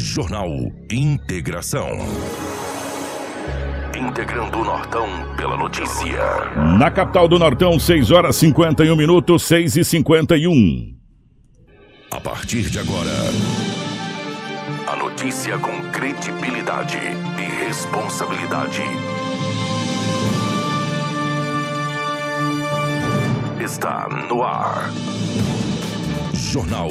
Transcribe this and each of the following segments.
Jornal Integração. Integrando o Nortão pela notícia. Na capital do Nortão, 6 horas 51 minutos, 6 e 51. A partir de agora, a notícia com credibilidade e responsabilidade. Está no ar. Jornal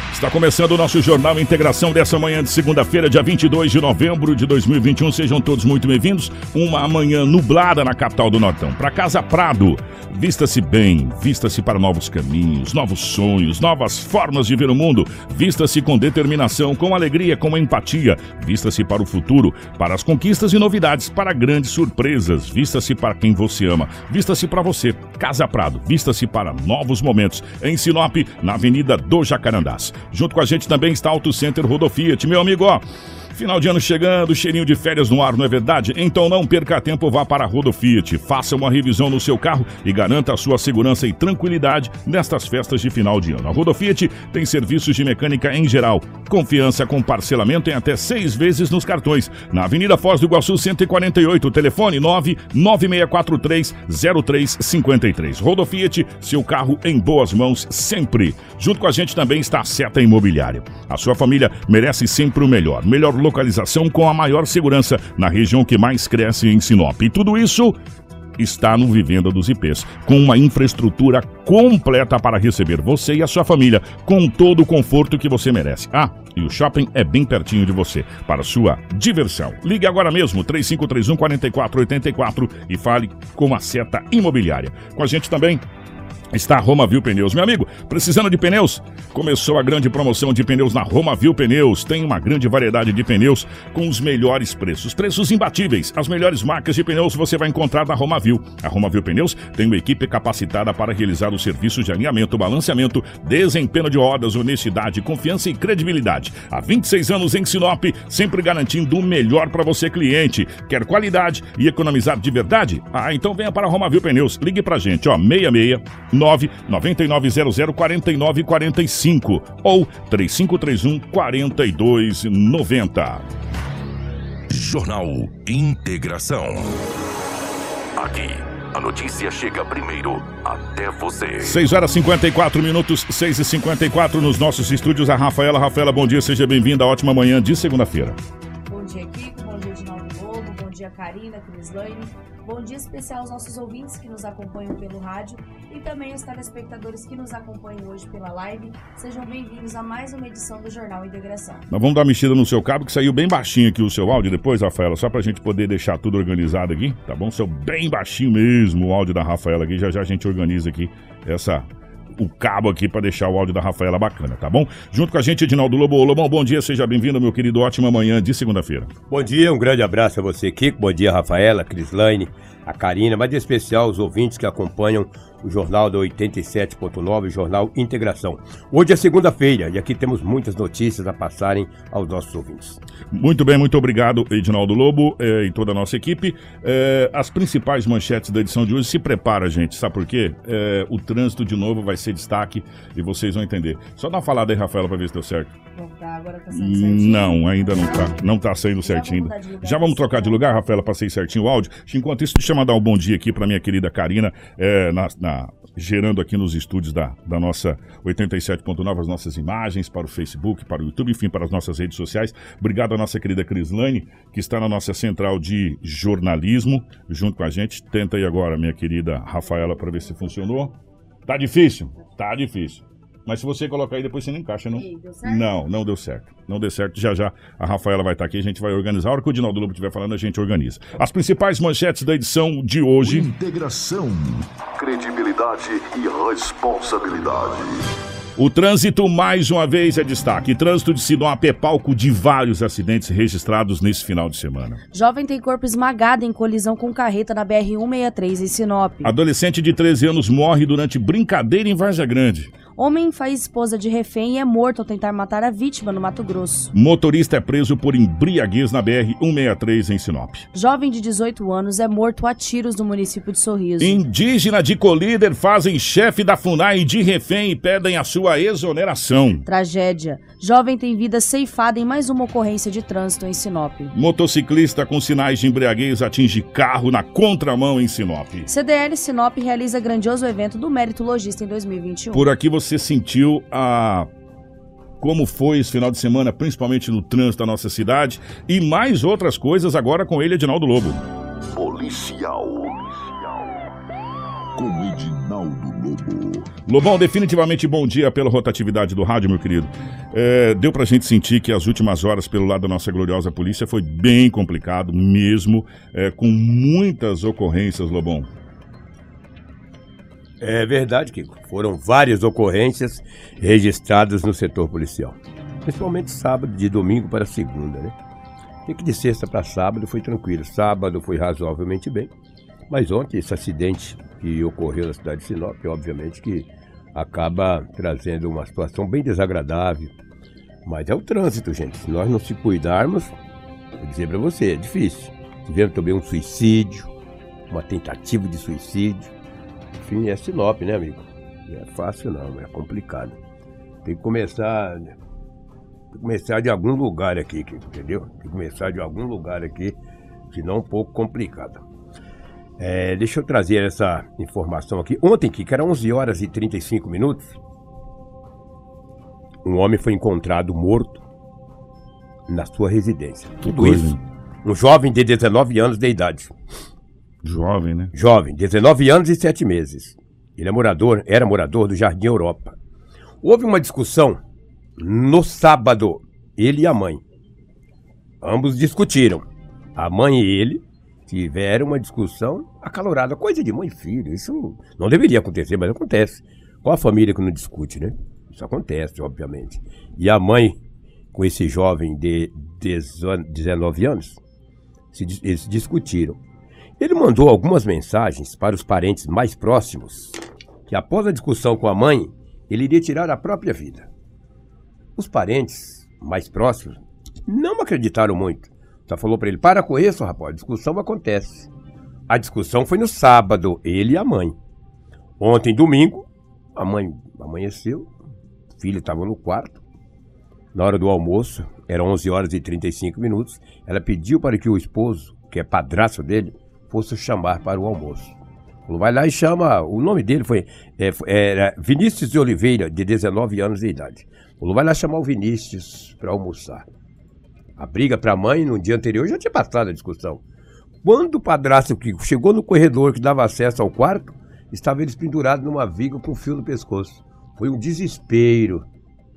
Está começando o nosso Jornal Integração dessa manhã de segunda-feira, dia 22 de novembro de 2021. Sejam todos muito bem-vindos. Uma manhã nublada na capital do Nortão. Para Casa Prado, vista-se bem, vista-se para novos caminhos, novos sonhos, novas formas de ver o mundo. Vista-se com determinação, com alegria, com empatia. Vista-se para o futuro, para as conquistas e novidades, para grandes surpresas. Vista-se para quem você ama. Vista-se para você. Casa Prado, vista-se para novos momentos. Em Sinop, na Avenida do Jacarandás. Junto com a gente também está Auto Center Rodofiat. Meu amigo, ó. Final de ano chegando, cheirinho de férias no ar, não é verdade? Então não perca tempo, vá para a Rodofiat. Faça uma revisão no seu carro e garanta a sua segurança e tranquilidade nestas festas de final de ano. A Rodofiat tem serviços de mecânica em geral. Confiança com parcelamento em até seis vezes nos cartões. Na Avenida Foz do Iguaçu 148, telefone 996430353. Rodofiat, seu carro em boas mãos sempre. Junto com a gente também está a Seta Imobiliária. A sua família merece sempre o melhor. Melhor localização com a maior segurança na região que mais cresce em Sinop. E tudo isso está no Vivenda dos IPs, com uma infraestrutura completa para receber você e a sua família, com todo o conforto que você merece. Ah, e o shopping é bem pertinho de você, para sua diversão. Ligue agora mesmo, 3531 4484 e fale com a seta imobiliária. Com a gente também está a Roma Viu Pneus. Meu amigo, precisando de pneus? Começou a grande promoção de pneus na Roma Viu Pneus. Tem uma grande variedade de pneus com os melhores preços. Preços imbatíveis. As melhores marcas de pneus você vai encontrar na Roma Viu. A Roma Viu Pneus tem uma equipe capacitada para realizar os serviços de alinhamento, balanceamento, desempenho de rodas, honestidade, confiança e credibilidade. Há 26 anos em Sinop, sempre garantindo o melhor para você, cliente. Quer qualidade e economizar de verdade? Ah, então venha para a Roma Viu Pneus. Ligue pra gente, ó, 66 9900 4945 ou 3531 4290. Jornal Integração. Aqui, a notícia chega primeiro até você. 6 horas 54 minutos, 6 e 54 nos nossos estúdios. A Rafaela. Rafaela, bom dia, seja bem-vinda. Ótima manhã de segunda-feira. Bom dia, Kiko. Bom dia, Edinaldo Lobo. Bom dia, Karina, Crislane. Bom dia especial aos nossos ouvintes que nos acompanham pelo rádio e também aos telespectadores que nos acompanham hoje pela live. Sejam bem-vindos a mais uma edição do Jornal Integração. Nós vamos dar uma mexida no seu cabo, que saiu bem baixinho aqui o seu áudio depois, Rafaela, só pra gente poder deixar tudo organizado aqui, tá bom? Saiu bem baixinho mesmo o áudio da Rafaela aqui, já já a gente organiza aqui essa o cabo aqui para deixar o áudio da Rafaela bacana, tá bom? Junto com a gente, Edinaldo Lobo. Lobão, bom dia, seja bem-vindo, meu querido. Ótima manhã de segunda-feira. Bom dia, um grande abraço a você, Kiko. Bom dia, Rafaela, Crislaine, a Karina, mas em especial os ouvintes que acompanham o Jornal da 87.9, o Jornal Integração. Hoje é segunda-feira e aqui temos muitas notícias a passarem aos nossos ouvintes. Muito bem, muito obrigado, Edinaldo Lobo eh, e toda a nossa equipe. Eh, as principais manchetes da edição de hoje, se prepara, gente, sabe por quê? Eh, o trânsito de novo vai ser destaque e vocês vão entender. Só dá uma falada aí, Rafaela, para ver se deu certo. Bom, tá, agora tá saindo certinho. Não, ainda não tá. Não tá saindo certinho. de lugar. Já vamos trocar de lugar, Rafaela, pra sair certinho o áudio. Enquanto isso, deixa eu mandar um bom dia aqui pra minha querida Karina, é, na, gerando aqui nos estúdios da, da nossa 87.9 as nossas imagens para o Facebook, para o YouTube, enfim, para as nossas redes sociais. Obrigado à nossa querida Crislane, que está na nossa central de jornalismo, junto com a gente. Tenta aí agora, minha querida Rafaela, para ver se funcionou. Tá difícil? Tá difícil. Mas se você colocar aí, depois você não encaixa, não? E certo? Não, não deu certo. Não deu certo. Já já a Rafaela vai estar aqui, a gente vai organizar. A hora que o Dinaldo Lobo estiver falando, a gente organiza. As principais manchetes da edição de hoje. Integração. Credibilidade e responsabilidade. O trânsito, mais uma vez, é destaque. Trânsito de Sinop é palco de vários acidentes registrados nesse final de semana. Jovem tem corpo esmagado em colisão com carreta na BR-163 em Sinop. Adolescente de 13 anos morre durante brincadeira em Varja Grande. Homem faz esposa de refém e é morto ao tentar matar a vítima no Mato Grosso. Motorista é preso por embriaguez na BR-163 em Sinop. Jovem de 18 anos é morto a tiros no município de Sorriso. Indígena de Colíder fazem chefe da FUNAI de refém e pedem a sua exoneração. Tragédia. Jovem tem vida ceifada em mais uma ocorrência de trânsito em Sinop. Motociclista com sinais de embriaguez atinge carro na contramão em Sinop. CDL Sinop realiza grandioso evento do Mérito Logista em 2021. Por aqui você sentiu a como foi esse final de semana, principalmente no trânsito da nossa cidade e mais outras coisas agora com ele, Edinaldo Lobo. Policial. Com Edinaldo Lobo. Lobão, definitivamente bom dia pela rotatividade do rádio, meu querido. É, deu pra gente sentir que as últimas horas, pelo lado da nossa gloriosa polícia, foi bem complicado mesmo, é, com muitas ocorrências, Lobão. É verdade, Kiko. Foram várias ocorrências registradas no setor policial. Principalmente sábado, de domingo para segunda, né? Tem que de sexta para sábado foi tranquilo. Sábado foi razoavelmente bem. Mas ontem, esse acidente que ocorreu na cidade de Sinop, obviamente que acaba trazendo uma situação bem desagradável. Mas é o trânsito, gente. Se nós não se cuidarmos, vou dizer para você, é difícil. Tivemos também um suicídio, uma tentativa de suicídio. Enfim, é Sinop, né, amigo? Não é fácil não, é complicado. Tem que começar. Tem que começar de algum lugar aqui, entendeu? Tem que começar de algum lugar aqui, senão um pouco complicado. É, deixa eu trazer essa informação aqui. Ontem, Kiko, era 11 horas e 35 minutos. Um homem foi encontrado morto na sua residência. Tudo isso. Um jovem de 19 anos de idade. Jovem, né? Jovem, 19 anos e 7 meses. Ele é morador, era morador do Jardim Europa. Houve uma discussão no sábado, ele e a mãe. Ambos discutiram. A mãe e ele tiveram uma discussão acalorada, coisa de mãe e filho. Isso não deveria acontecer, mas acontece. Qual a família que não discute, né? Isso acontece, obviamente. E a mãe, com esse jovem de 19 anos, eles discutiram. Ele mandou algumas mensagens para os parentes mais próximos, que após a discussão com a mãe, ele iria tirar a própria vida. Os parentes mais próximos não acreditaram muito. Só falou para ele: para com isso, rapaz, a discussão acontece. A discussão foi no sábado, ele e a mãe. Ontem, domingo, a mãe amanheceu, o filho estava no quarto. Na hora do almoço, eram 11 horas e 35 minutos, ela pediu para que o esposo, que é padrasto dele, fosse chamar para o almoço. Falou, vai lá e chama. O nome dele foi é, era Vinícius de Oliveira, de 19 anos de idade. Falou, vai lá chamar o Vinícius para almoçar. A briga para a mãe no dia anterior já tinha passado a discussão. Quando o padrasto que chegou no corredor que dava acesso ao quarto, estava eles pendurados numa viga com fio no pescoço. Foi um desespero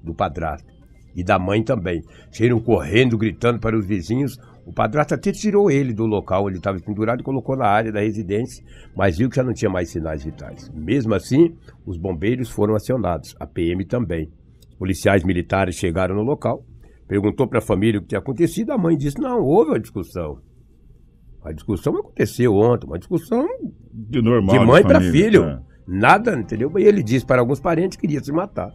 do padrasto e da mãe também. Saíram correndo, gritando para os vizinhos. O padrasto até tirou ele do local onde estava pendurado e colocou na área da residência, mas viu que já não tinha mais sinais vitais. Mesmo assim, os bombeiros foram acionados, a PM também. Policiais militares chegaram no local, perguntou para a família o que tinha acontecido, a mãe disse: não, houve uma discussão. A discussão aconteceu ontem, uma discussão De normal. de mãe para filho. é. Nada, entendeu? E ele disse para alguns parentes que queria se matar.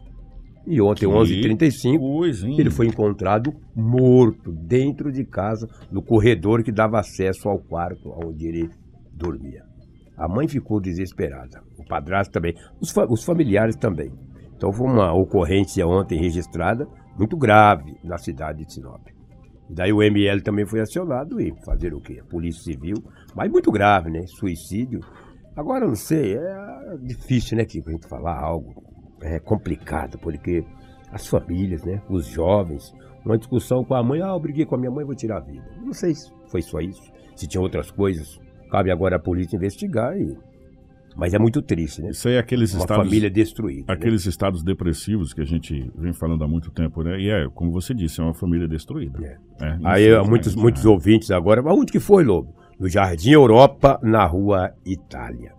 E ontem, Que 11h35, Coisa, hein? ele foi encontrado morto dentro de casa, no corredor que dava acesso ao quarto onde ele dormia. A mãe ficou desesperada, o padrasto também, os, fa- os familiares também. Então foi uma ocorrência ontem registrada, muito grave, na cidade de Sinop. E daí o ML também foi acionado e fazer o quê? Polícia Civil, mas muito grave, né? Suicídio. Agora, não sei, é difícil, né, Kiko, a gente falar algo. É complicado, porque as famílias, né? Os jovens, uma discussão com a mãe, ah, eu briguei com a minha mãe, vou tirar a vida. Não sei se foi só isso, se tinha outras coisas. Cabe agora a polícia investigar e... Mas é muito triste, né? Isso aí é aqueles Uma estados. família destruída. né? Aqueles estados depressivos que a gente vem falando há muito tempo, né? E é, como você disse, é uma família destruída. É. É, Aí infelizmente, muitos, né? muitos ouvintes agora, mas onde que foi, Lobo? No Jardim Europa, na rua Itália.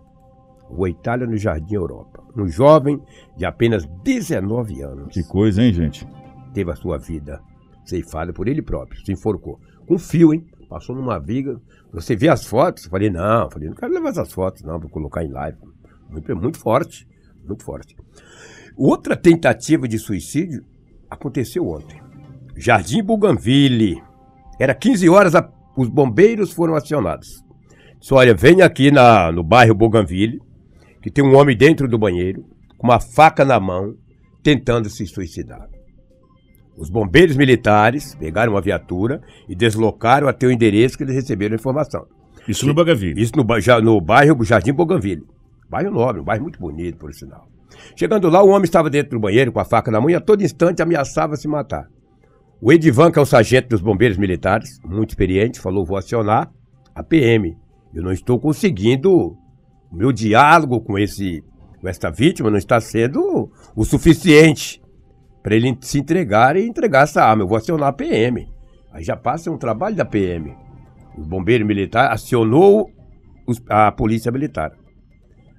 Rua Itália, no Jardim Europa. Um jovem de apenas 19 anos. Que coisa, hein, gente? Teve a sua vida ceifada por ele próprio, se enforcou. Com fio, hein? Passou numa viga. Você vê as fotos? Falei, não, falei, não quero levar essas fotos, não, para colocar em live. Muito, muito forte, muito forte. Outra tentativa de suicídio aconteceu ontem. Jardim Bougainville. Era 15 horas, a, os bombeiros foram acionados. Disse, olha, vem aqui na, no bairro Bougainville, que tem um homem dentro do banheiro, com uma faca na mão, tentando se suicidar. Os bombeiros militares pegaram uma viatura e deslocaram até o endereço que eles receberam a informação. Isso no Bougainville. Isso no, já- no bairro Jardim Bougainville. Bairro nobre, um bairro muito bonito, por sinal. Chegando lá, o homem estava dentro do banheiro com a faca na mão e a todo instante ameaçava se matar. O Edivan, que é o sargento dos bombeiros militares, muito experiente, falou: vou acionar a PM. Eu não estou conseguindo. O meu diálogo com, esse, com esta vítima não está sendo o suficiente para ele se entregar e entregar essa arma. Eu vou acionar a PM. Aí já passa um trabalho da PM. O bombeiro militar acionou a polícia militar.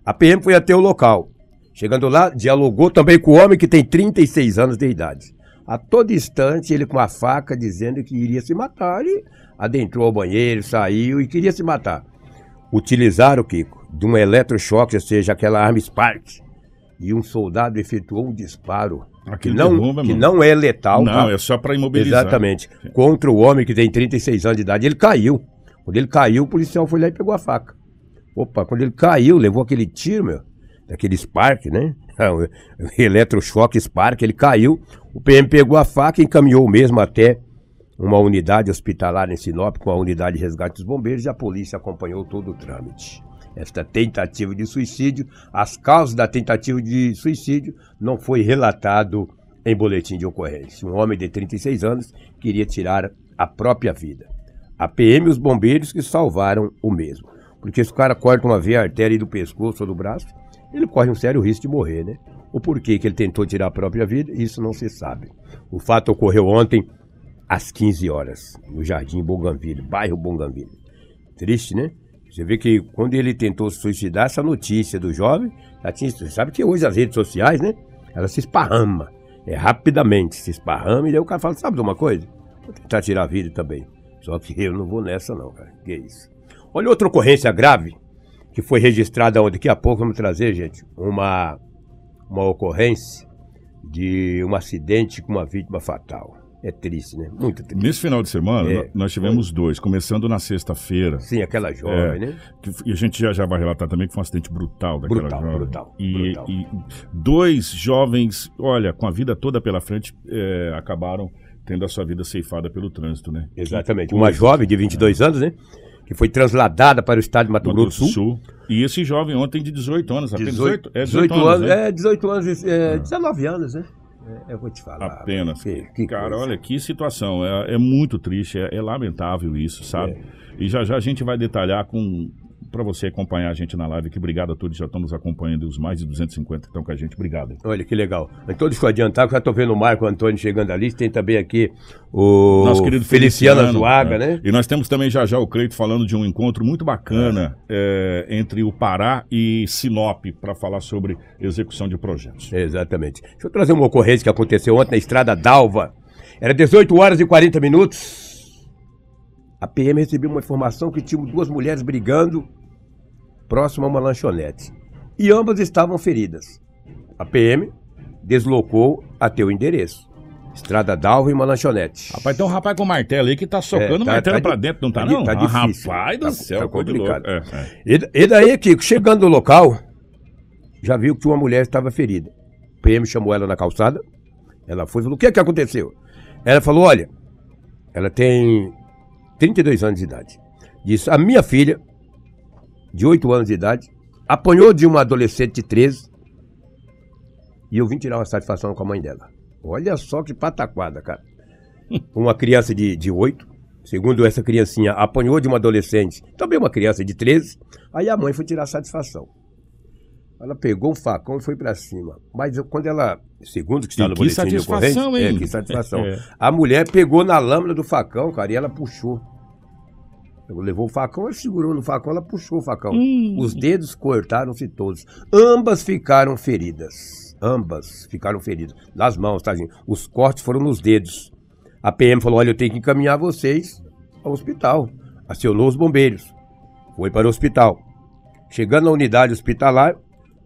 A PM foi até o local. Chegando lá, dialogou também com o homem que tem 36 anos de idade. A todo instante, ele com a faca dizendo que iria se matar. Ele adentrou ao banheiro, saiu e queria se matar. Utilizaram, Kiko, de um eletrochoque, ou seja, aquela arma Spark. E um soldado efetuou um disparo. Que não, derruba, que não é letal. Não, tá? é só pra imobilizar. Exatamente. Contra o homem que tem 36 anos de idade. Ele caiu. Quando ele caiu, o policial foi lá e pegou a faca. Opa, quando ele caiu, levou aquele tiro, meu, daquele Spark, né? Eletrochoque Spark, ele caiu. O PM pegou a faca e encaminhou mesmo até uma unidade hospitalar em Sinop com a unidade de resgate dos bombeiros e a polícia acompanhou todo o trâmite. Esta tentativa de suicídio, as causas da tentativa de suicídio não foi relatado em boletim de ocorrência. Um homem de 36 anos queria tirar a própria vida. A PM e os bombeiros que salvaram o mesmo. Porque se o cara corta uma veia artéria do pescoço ou do braço, ele corre um sério risco de morrer, né? O porquê que ele tentou tirar a própria vida, isso não se sabe. O fato ocorreu ontem às 15 horas, no Jardim Bougainville, bairro Bougainville. Triste, né? Você vê que quando ele tentou suicidar, essa notícia do jovem, já tinha, você sabe que hoje as redes sociais, né? Ela se esparrama. É rapidamente, se esparrama e daí o cara fala, sabe de uma coisa? Vou tentar tirar a vida também. Só que eu não vou nessa não, cara. Que isso. Olha outra ocorrência grave que foi registrada ontem. Daqui a pouco vamos trazer, gente, uma, uma ocorrência de um acidente com uma vítima fatal. É triste, né? Muito triste. Nesse final de semana, É. nós tivemos dois, começando na sexta-feira. Sim, aquela jovem, É, né? e a gente já, já vai relatar também que foi um acidente brutal daquela Brutal, jovem. brutal, E, brutal. e dois jovens, olha, com a vida toda pela frente, é, acabaram tendo a sua vida ceifada pelo trânsito, né? Exatamente. Uma jovem de 22 anos, né? Que foi trasladada para o estado de Mato, Mato Grosso do Sul. Sul. E esse jovem ontem de 18 anos, apenas 18, 18, é 18 anos, né? é 18 anos, é, 19 anos, né? É, eu vou te falar. Apenas. Que, que Cara, coisa. olha que situação. É, é muito triste, é, é lamentável isso, sabe? E já já a gente vai detalhar com para você acompanhar a gente na live aqui. Obrigado a todos já estão nos acompanhando, os mais de 250 que estão com a gente. Obrigado. Olha que legal. Então, deixa eu adiantar, que já tô vendo o Marco Antônio chegando ali. Tem também aqui o Nosso querido Feliciano Feliciano, Zuaga, é. né? E nós temos também já já o Cleito falando de um encontro muito bacana é, entre o Pará e Sinop para falar sobre execução de projetos. Exatamente. Deixa eu trazer uma ocorrência que aconteceu ontem na estrada Dalva. Era 18 horas e 40 minutos. A PM recebeu uma informação que tinha duas mulheres brigando próximo a uma lanchonete. E ambas estavam feridas. A PM deslocou até o endereço. Estrada Dalva e uma lanchonete. Rapaz, tem um rapaz com martelo aí que tá socando É, tá- martelo tá pra dentro, não tá, tá não? tá Ah, difícil. Rapaz do Tá- céu, tá complicado. É, é. E, e daí, Kiko, chegando no local, já viu que uma mulher estava ferida. O PM chamou ela na calçada. Ela foi e falou: O que é que aconteceu? Ela falou: Olha, ela tem 32 anos de idade. Disse: A minha filha, de 8 anos de idade, apanhou de uma adolescente de 13 e eu vim tirar uma satisfação com a mãe dela. Olha só que pataquada, cara. Uma criança de, de 8, segundo essa criancinha, apanhou de uma adolescente, também uma criança de 13, aí a mãe foi tirar satisfação. Ela pegou um facão e foi pra cima. Mas eu- quando ela, segundo que está no boletim de ocorrência? É, que satisfação. É. A mulher pegou na lâmina do facão, cara, e ela puxou. Levou o facão, ela segurou no facão, ela puxou o facão. Hum. Os dedos cortaram-se todos. Ambas ficaram feridas. Ambas ficaram feridas. Nas mãos, tá, gente? Os cortes foram nos dedos. A PM falou: olha, eu tenho que encaminhar vocês ao hospital. Acionou os bombeiros. Foi para o hospital. Chegando na unidade hospitalar,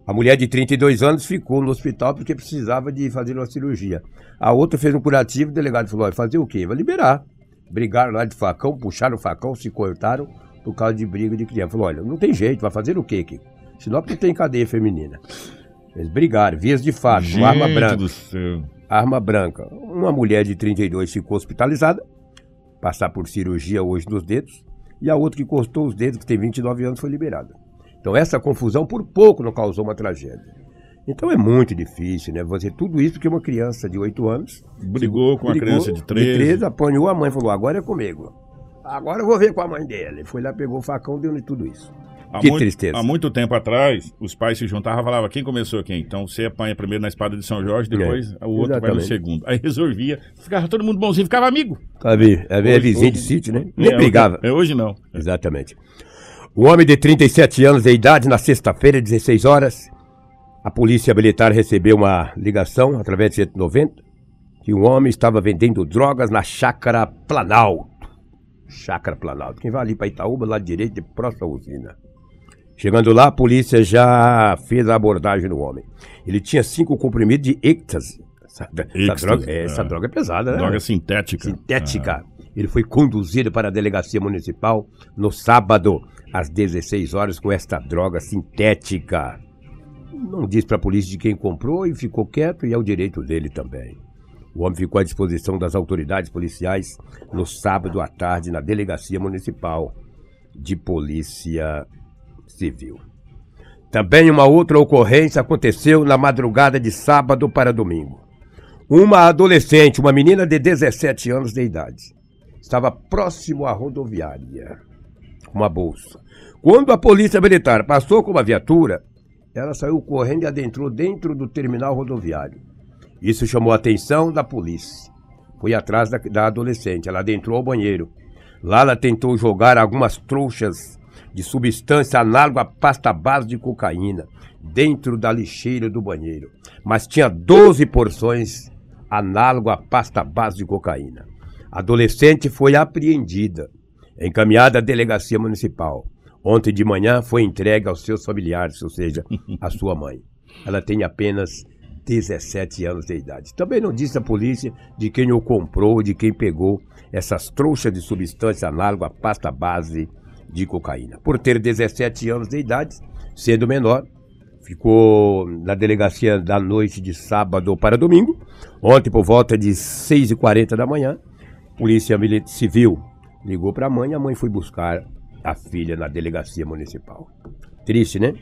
a mulher de 32 anos ficou no hospital porque precisava de fazer uma cirurgia. A outra fez um curativo, o delegado falou: olha, fazer o quê? Vai liberar. Brigaram lá de facão, puxaram o facão, se cortaram por causa de briga de criança. Falou: olha, não tem jeito, vai fazer o quê, Kiko? Senão não tem cadeia feminina. Eles brigaram, vias de fato, com arma Gente branca do céu. arma branca. Uma mulher de 32 ficou hospitalizada, passar por cirurgia hoje nos dedos, e a outra que cortou os dedos, que tem 29 anos, foi liberada. Então essa confusão por pouco não causou uma tragédia. Então é muito difícil, né? Você tudo isso porque uma criança de 8 anos Brigou com a brigou, criança de 13. 13, apanhou a mãe, falou: "Agora é comigo". Agora eu vou ver com a mãe dele. Foi lá, pegou o facão, deu tudo isso. Há que muito, tristeza. Há muito tempo atrás, os pais se juntavam e falavam quem começou quem. Então você apanha primeiro na espada de São Jorge, depois o outro vai no É, exatamente. segundo. Aí resolvia. Ficava todo mundo bonzinho, ficava amigo. Sabe, é, é Hoje- vizinho de sítio, né? Nem É, brigava. É, hoje não. Exatamente. O homem de 37 anos de idade, na sexta-feira, 16 horas, a polícia militar recebeu uma ligação através de 190 que um homem estava vendendo drogas na chácara Planalto. Chácara Planalto. Quem vai ali para Itaúba, lá direito, de próxima usina. Chegando lá, a polícia já fez a abordagem no homem. Ele tinha cinco comprimidos de êxtase. Essa, essa droga, é, essa é. droga é pesada, né? Droga sintética. sintética. Ele foi conduzido para a delegacia municipal no sábado, às 16 horas, com esta droga sintética. Não disse para a polícia de quem comprou e ficou quieto, e é o direito dele também. O homem ficou à disposição das autoridades policiais no sábado à tarde na delegacia municipal de polícia civil. Também uma outra ocorrência aconteceu na madrugada de sábado para domingo. Uma adolescente, uma menina de 17 anos de idade, estava próximo à rodoviária, com uma bolsa. Quando a polícia militar passou com uma viatura, ela saiu correndo e adentrou dentro do terminal rodoviário. Isso chamou a atenção da polícia. Foi atrás da, da adolescente. Ela adentrou ao banheiro. Lá ela tentou jogar algumas trouxas de substância análoga à pasta base de cocaína dentro da lixeira do banheiro. Mas tinha 12 porções análogo à pasta base de cocaína. A adolescente foi apreendida, encaminhada à delegacia municipal. Ontem de manhã foi entregue aos seus familiares, ou seja, à sua mãe. Ela tem apenas 17 anos de idade. Também não disse a polícia de quem o comprou, de quem pegou essas trouxas de substância análoga à pasta base de cocaína. Por ter 17 anos de idade, sendo menor, ficou na delegacia da noite de sábado para domingo. Ontem, por volta de 6h40 da manhã, Polícia Mili- Civil ligou para a mãe a mãe foi buscar a filha na delegacia municipal. Triste, né?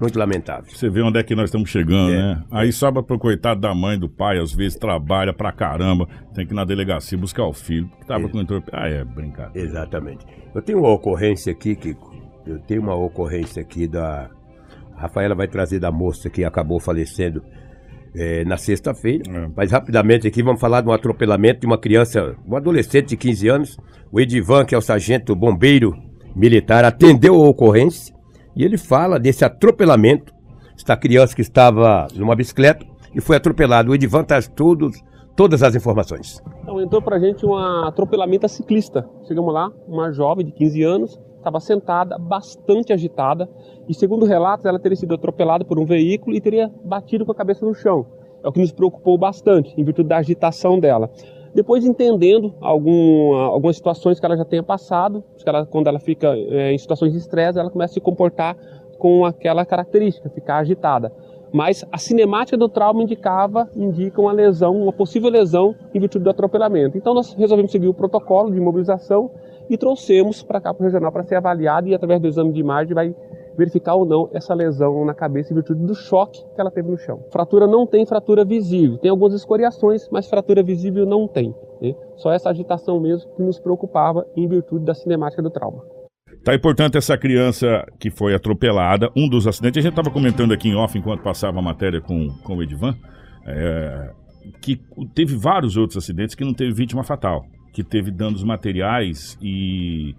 Muito lamentável. Você vê onde é que nós estamos chegando, É. né? Aí sobra pro coitado da mãe, do pai, às vezes trabalha pra caramba, tem que ir na delegacia buscar o filho, que tava É. com entrop... Ah, é brincadeira. Exatamente. Eu tenho uma ocorrência aqui, Kiko. Eu tenho uma ocorrência aqui da. A Rafaela vai trazer da moça que acabou falecendo eh, na sexta-feira. É. Mas rapidamente aqui vamos falar de um atropelamento de uma criança, um adolescente de 15 anos. O Edivan, que é o sargento bombeiro militar, atendeu a ocorrência e ele fala desse atropelamento. Esta criança que estava numa bicicleta e foi atropelado. O Edivan traz todos, todas as informações. Então entrou pra gente um atropelamento a ciclista. Chegamos lá, uma jovem de 15 anos, estava sentada, bastante agitada, e segundo relatos, ela teria sido atropelada por um veículo e teria batido com a cabeça no chão. É o que nos preocupou bastante, em virtude da agitação dela. Depois, entendendo algum, algumas situações que ela já tenha passado, que ela, quando ela fica eh, em situações de estresse, ela começa a se comportar com aquela característica, ficar agitada. Mas a cinemática do trauma indicava, indica uma lesão, uma possível lesão em virtude do atropelamento. Então nós resolvemos seguir o protocolo de imobilização e trouxemos para cá para o regional para ser avaliado e através do exame de imagem vai verificar ou não essa lesão na cabeça em virtude do choque que ela teve no chão. Fratura não tem fratura visível, tem algumas escoriações, mas fratura visível não tem. né? Só essa agitação mesmo que nos preocupava em virtude da cinemática do trauma. Tá aí, portanto, essa criança que foi atropelada, um dos acidentes, a gente estava comentando aqui em off enquanto passava a matéria com, com o Edivan, é, que teve vários outros acidentes que não teve vítima fatal, que teve danos materiais e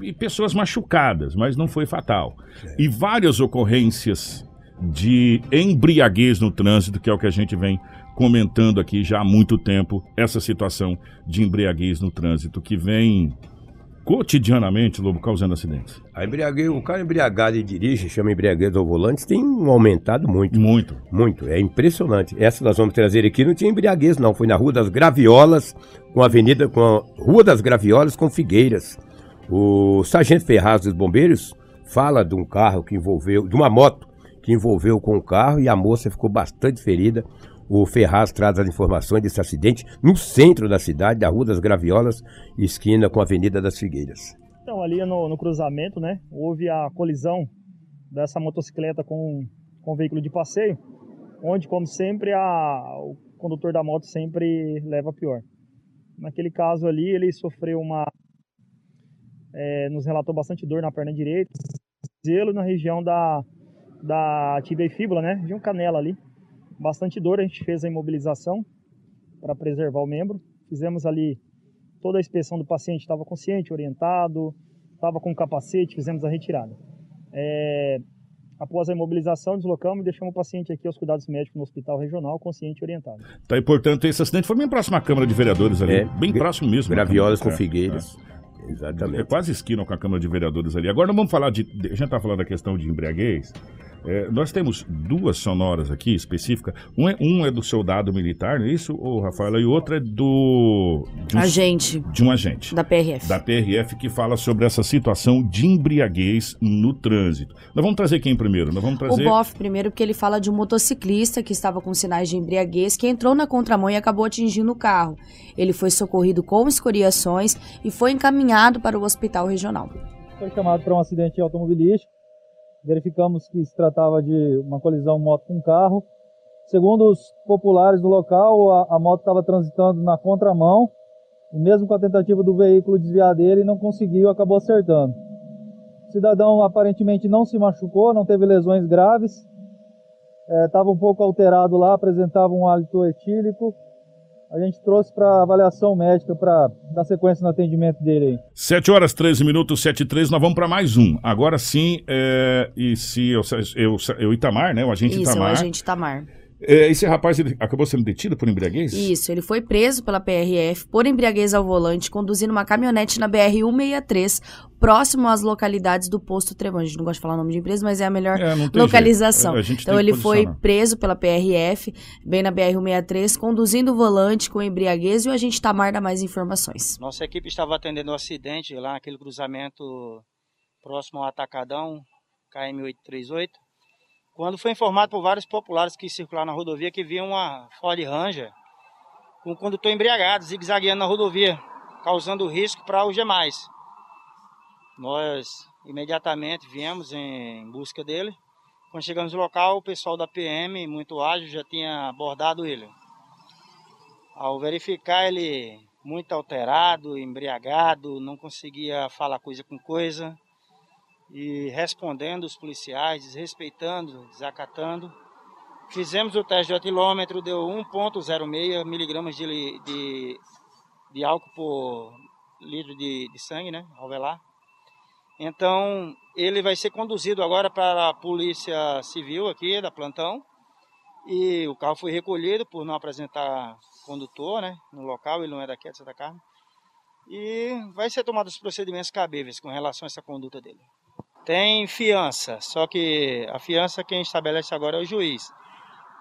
e pessoas machucadas, mas não foi fatal. E várias ocorrências de embriaguez no trânsito, que é o que a gente vem comentando aqui já há muito tempo, essa situação de embriaguez no trânsito que vem cotidianamente, Lobo, causando acidentes. A embriaguez, o cara embriagado e dirige, chama embriaguez ao volante, tem aumentado muito. Muito. Muito, é impressionante. Essa nós vamos trazer aqui não tinha embriaguez, não. Foi na Rua das Graviolas, com a Avenida, com a Rua das Graviolas com Figueiras. O sargento Ferraz dos Bombeiros fala de um carro que envolveu, de uma moto que envolveu com o carro e a moça ficou bastante ferida. O Ferraz traz as informações desse acidente no centro da cidade, da Rua das Graviolas, esquina com a Avenida das Figueiras. Então, ali no, no cruzamento, né, houve a colisão dessa motocicleta com, com o veículo de passeio, onde, como sempre, a, o condutor da moto sempre leva pior. Naquele caso ali, ele sofreu uma. É, nos relatou bastante dor na perna direita, zelo na região da, da tibia e fíbula, né? De um canela ali. Bastante dor, a gente fez a imobilização para preservar o membro. Fizemos ali toda a inspeção do paciente, estava consciente, orientado, estava com capacete, fizemos a retirada. É, após a imobilização, deslocamos e deixamos o paciente aqui aos cuidados médicos no hospital regional, consciente e orientado. Tá, e portanto, esse acidente foi bem próximo à Câmara de Vereadores ali. É, bem próximo mesmo. à Graviolas com Câmara. É, Figueiras. É Exatamente. quase esquina com a Câmara de Vereadores ali. Agora nós vamos falar de- A gente está falando da questão de embriaguez. É, nós temos duas sonoras aqui específicas. Um é, um é do soldado militar, não é isso, ô, Rafaela? E outra é do. De um, Agente de um agente. da PRF. Da PRF que fala sobre essa situação de embriaguez no trânsito. Nós vamos trazer quem primeiro? Nós vamos O trazer. BOF primeiro, porque ele fala de um motociclista que estava com sinais de embriaguez, que entrou na contramão e acabou atingindo o carro. Ele foi socorrido com escoriações e foi encaminhado para o hospital regional. Foi chamado para um acidente automobilístico. Verificamos que se tratava de uma colisão moto com carro. Segundo os populares do local, a, a moto estava transitando na contramão e mesmo com a tentativa do veículo desviar dele, não conseguiu, acabou acertando. O cidadão aparentemente não se machucou, não teve lesões graves. Estava um pouco alterado lá, apresentava um hálito etílico. A gente trouxe para avaliação médica para dar sequência no atendimento dele aí. 7 horas 13 minutos, 7 e 13, nós vamos para mais um. Agora sim, é, e se eu, eu, eu Itamar, né? O agente Isso, Itamar. o agente Tamar. É, esse rapaz ele acabou sendo detido por embriaguez? Isso, ele foi preso pela PRF por embriaguez ao volante, conduzindo uma caminhonete na BR-163, próximo às localidades do posto Trevão. A gente não gosta de falar o nome de empresa, mas é a melhor É, localização. jeito. A gente Então ele foi preso pela PRF, bem na BR-163, conduzindo o volante com embriaguez e o agente Tamar dá mais informações. Nossa equipe estava atendendo um acidente lá naquele cruzamento próximo ao Atacadão, KM838, quando foi informado por vários populares que circularam na rodovia que viam uma Ford Ranger com o condutor embriagado, zigue-zagueando na rodovia, causando risco para os demais. Nós imediatamente viemos em busca dele. Quando chegamos no local, o pessoal da PM, muito ágil, já tinha abordado ele. Ao verificar ele muito alterado, embriagado, não conseguia falar coisa com coisa, e respondendo os policiais, desrespeitando, desacatando. Fizemos o teste de etilômetro, deu 1,06 miligramas de, de, de álcool por litro de, de sangue, né, alveolar. Então, ele vai ser conduzido agora para a Polícia Civil aqui, da plantão, e o carro foi recolhido por não apresentar condutor, né, no local, ele não é daqui, é de Santa Carmen. E vai ser tomados os procedimentos cabíveis com relação a essa conduta dele. Tem fiança, só que a fiança quem estabelece agora é o juiz.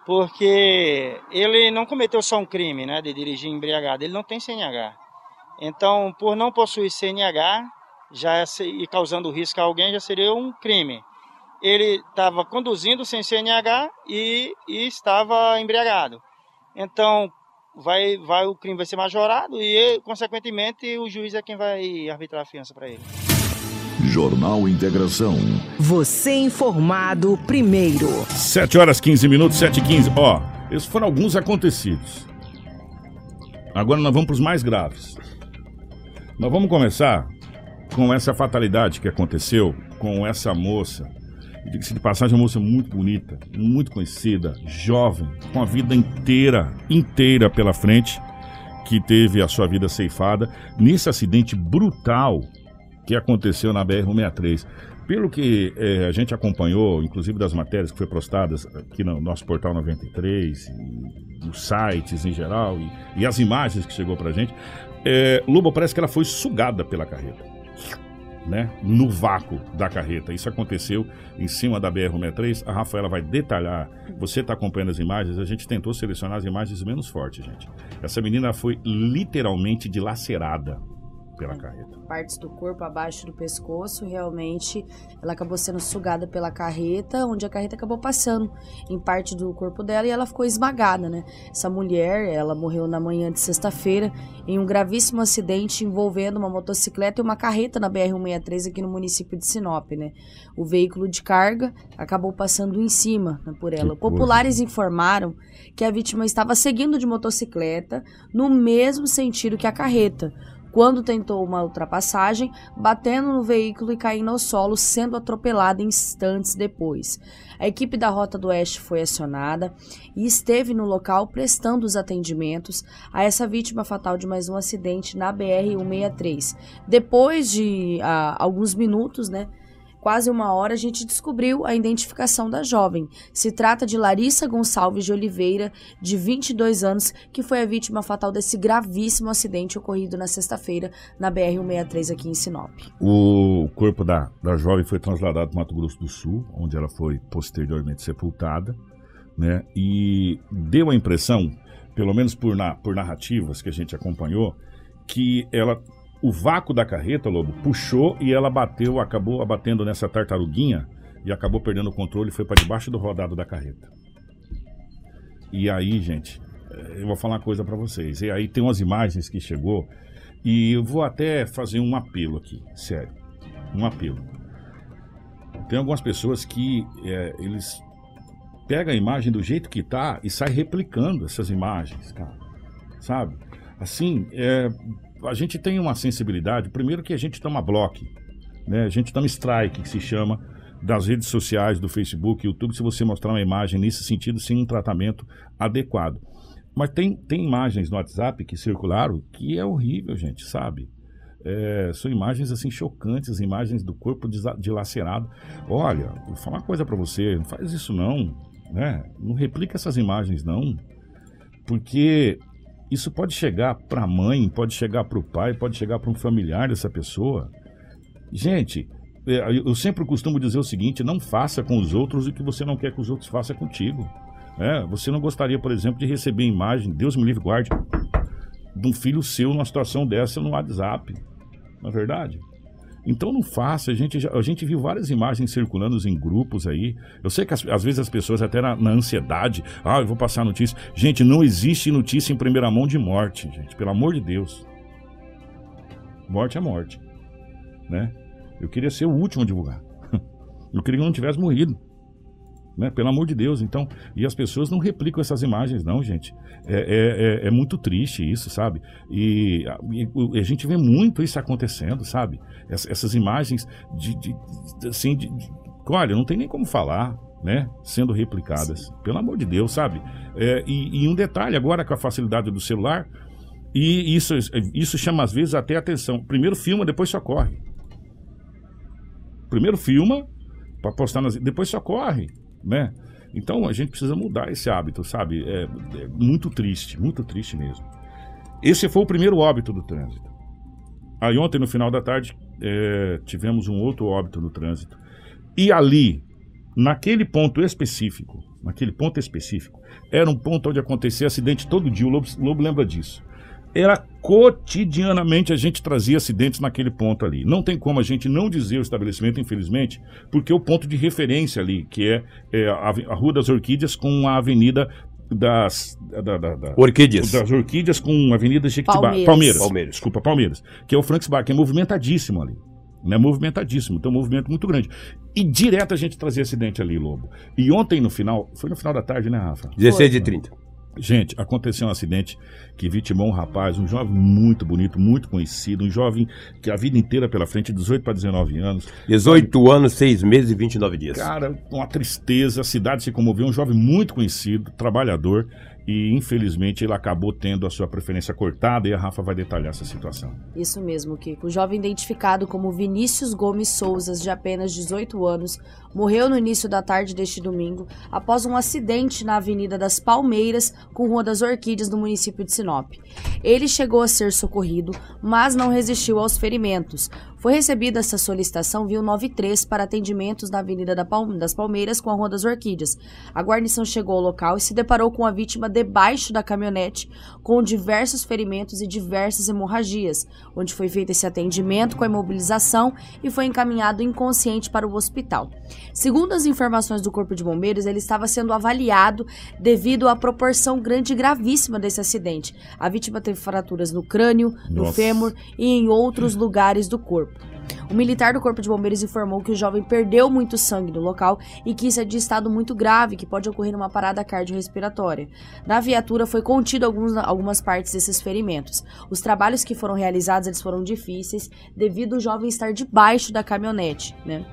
Porque ele não cometeu só um crime, né, de dirigir embriagado, ele não tem CNH. Então, por não possuir CNH, já é e causando risco a alguém, já seria um crime. Ele estava conduzindo sem CNH e, e estava embriagado. Então, vai, vai, o crime vai ser majorado e, consequentemente, o juiz é quem vai arbitrar a fiança para ele. Jornal Integração. Você informado primeiro. 7 horas 15 minutos, 7 e 15. Ó, esses foram alguns acontecidos. Agora nós vamos para os mais graves. Nós vamos começar com essa fatalidade que aconteceu com essa moça. Diga-se de passagem, uma moça muito bonita, muito conhecida, jovem, com a vida inteira, inteira pela frente, que teve a sua vida ceifada nesse acidente brutal que aconteceu na BR-163. Pelo que eh, a gente acompanhou, inclusive das matérias que foi postadas aqui no nosso portal 93, e nos sites em geral, e, e as imagens que chegou pra gente, eh, Lobo parece que ela foi sugada pela carreta. Né, no vácuo da carreta. Isso aconteceu em cima da BR-163. A Rafaela vai detalhar. Você está acompanhando as imagens. A gente tentou selecionar as imagens menos fortes, gente. Essa menina foi literalmente dilacerada pela carreta. Partes do corpo abaixo do pescoço, realmente ela acabou sendo sugada pela carreta, onde a carreta acabou passando em parte do corpo dela e ela ficou esmagada, né? Essa mulher, ela morreu na manhã de sexta-feira em um gravíssimo acidente envolvendo uma motocicleta e uma carreta na BR-163 aqui no município de Sinop, né? O veículo de carga acabou passando em cima né, por ela. Populares informaram que a vítima estava seguindo de motocicleta no mesmo sentido que a carreta, quando tentou uma ultrapassagem, batendo no veículo e caindo ao solo, sendo atropelada instantes depois. A equipe da Rota do Oeste foi acionada e esteve no local prestando os atendimentos a essa vítima fatal de mais um acidente na BR-163. Depois de ah, alguns minutos, né? Quase uma hora a gente descobriu a identificação da jovem. Se trata de Larissa Gonçalves de Oliveira, de 22 anos, que foi a vítima fatal desse gravíssimo acidente ocorrido na sexta-feira na BR-163 aqui em Sinop. O corpo da, da jovem foi trasladado para Mato Grosso do Sul, onde ela foi posteriormente sepultada, né? E deu a impressão, pelo menos por, na, por narrativas que a gente acompanhou, que ela o vácuo da carreta, Lobo, puxou e ela bateu, acabou abatendo nessa tartaruguinha e acabou perdendo o controle e foi para debaixo do rodado da carreta. E aí, gente, eh, eu vou falar uma coisa para vocês. E aí tem umas imagens que chegou e eu vou até fazer um apelo aqui, sério, um apelo. Tem algumas pessoas que é, eles pegam a imagem do jeito que tá e sai replicando essas imagens, cara, sabe? Assim, é, a gente tem uma sensibilidade, primeiro que a gente toma bloco, né? A gente toma strike, que se chama, das redes sociais, do Facebook, YouTube, se você mostrar uma imagem nesse sentido, sem um tratamento adequado. Mas tem, tem imagens no WhatsApp que circularam que é horrível, gente, sabe? É, são imagens assim chocantes, imagens do corpo dilacerado. Olha, vou falar uma coisa pra você, não faz isso não, né? Não replica essas imagens não, porque isso pode chegar para a mãe, pode chegar para o pai, pode chegar para um familiar dessa pessoa. Gente, é, eu sempre costumo dizer o seguinte: não faça com os outros o que você não quer que os outros façam contigo. É, você não gostaria, por exemplo, de receber imagem, Deus me livre guarde, de um filho seu numa situação dessa no WhatsApp. Não é verdade? Então não faça, a gente, já- a gente viu várias imagens circulando em grupos aí. Eu sei que as- às vezes as pessoas até na, na ansiedade, ah, eu vou passar notícia. Gente, não existe notícia em primeira mão de morte, gente, pelo amor de Deus. Morte é morte, né? Eu queria ser o último a divulgar. Eu queria que não tivesse morrido. Né? Pelo amor de Deus, então. E as pessoas não replicam essas imagens, não, gente. É, é, é- é muito triste isso, sabe? E, a- e a gente vê muito isso acontecendo, sabe? Ess- essas imagens de, de- de- assim, de, de- olha, não tem nem como falar, né? Sendo replicadas. Pelo amor de Deus, sabe? É, e, e um detalhe agora com a facilidade do celular, e isso, isso chama às vezes até atenção. Primeiro filma, depois socorre. Primeiro filma para postar nas, depois socorre, né? Então a gente precisa mudar esse hábito, sabe? É, é muito triste, muito triste mesmo. Esse foi o primeiro óbito do trânsito. Aí ontem no final da tarde é, tivemos um outro óbito no trânsito. E ali, naquele ponto específico, naquele ponto específico, era um ponto onde acontecia acidente todo dia. O Lobo, Lobo lembra disso. Era cotidianamente a gente trazia acidentes naquele ponto ali. Não tem como a gente não dizer o estabelecimento, infelizmente, porque o ponto de referência ali, que é, é a, a Rua das Orquídeas com a Avenida das. Da, da- da- Orquídeas. Das Orquídeas com a Avenida Jequitibá. Palmeiras. Palmeiras. Palmeiras. Desculpa, Palmeiras. Que é o Franks Bar, que é movimentadíssimo ali. Né, movimentadíssimo, então um movimento muito grande. E direto a gente trazia acidente ali, Lobo. E ontem no final, foi no final da tarde, né, Rafa? 16 de 30. Gente, aconteceu um acidente que vitimou um rapaz, um jovem muito bonito, muito conhecido, um jovem que a vida inteira pela frente, 18 para 19 anos. 18 anos, 6 meses e 29 dias. Cara, com uma tristeza, a cidade se comoveu, um jovem muito conhecido, trabalhador, e infelizmente ele acabou tendo a sua preferência cortada e a Rafa vai detalhar essa situação. Isso mesmo, Kiko. O jovem identificado como Vinícius Gomes Souza, de apenas 18 anos, morreu no início da tarde deste domingo após um acidente na Avenida das Palmeiras com Rua das Orquídeas no município de Sinop. Ele chegou a ser socorrido, mas não resistiu aos ferimentos. Foi recebida essa solicitação via 93 para atendimentos na Avenida das Palmeiras com a Rua das Orquídeas. A guarnição chegou ao local e se deparou com a vítima debaixo da caminhonete, com diversos ferimentos e diversas hemorragias, onde foi feito esse atendimento com a imobilização e foi encaminhado inconsciente para o hospital. Segundo as informações do Corpo de Bombeiros, ele estava sendo avaliado devido à proporção grande e gravíssima desse acidente. A vítima teve fraturas no crânio, no Nossa. fêmur e em outros lugares do corpo. O militar do Corpo de Bombeiros informou que o jovem perdeu muito sangue no local e que isso é de estado muito grave, que pode ocorrer numa parada cardiorrespiratória. Na viatura foi contido alguns, algumas partes desses ferimentos. Os trabalhos que foram realizados eles foram difíceis devido ao jovem estar debaixo da caminhonete, né?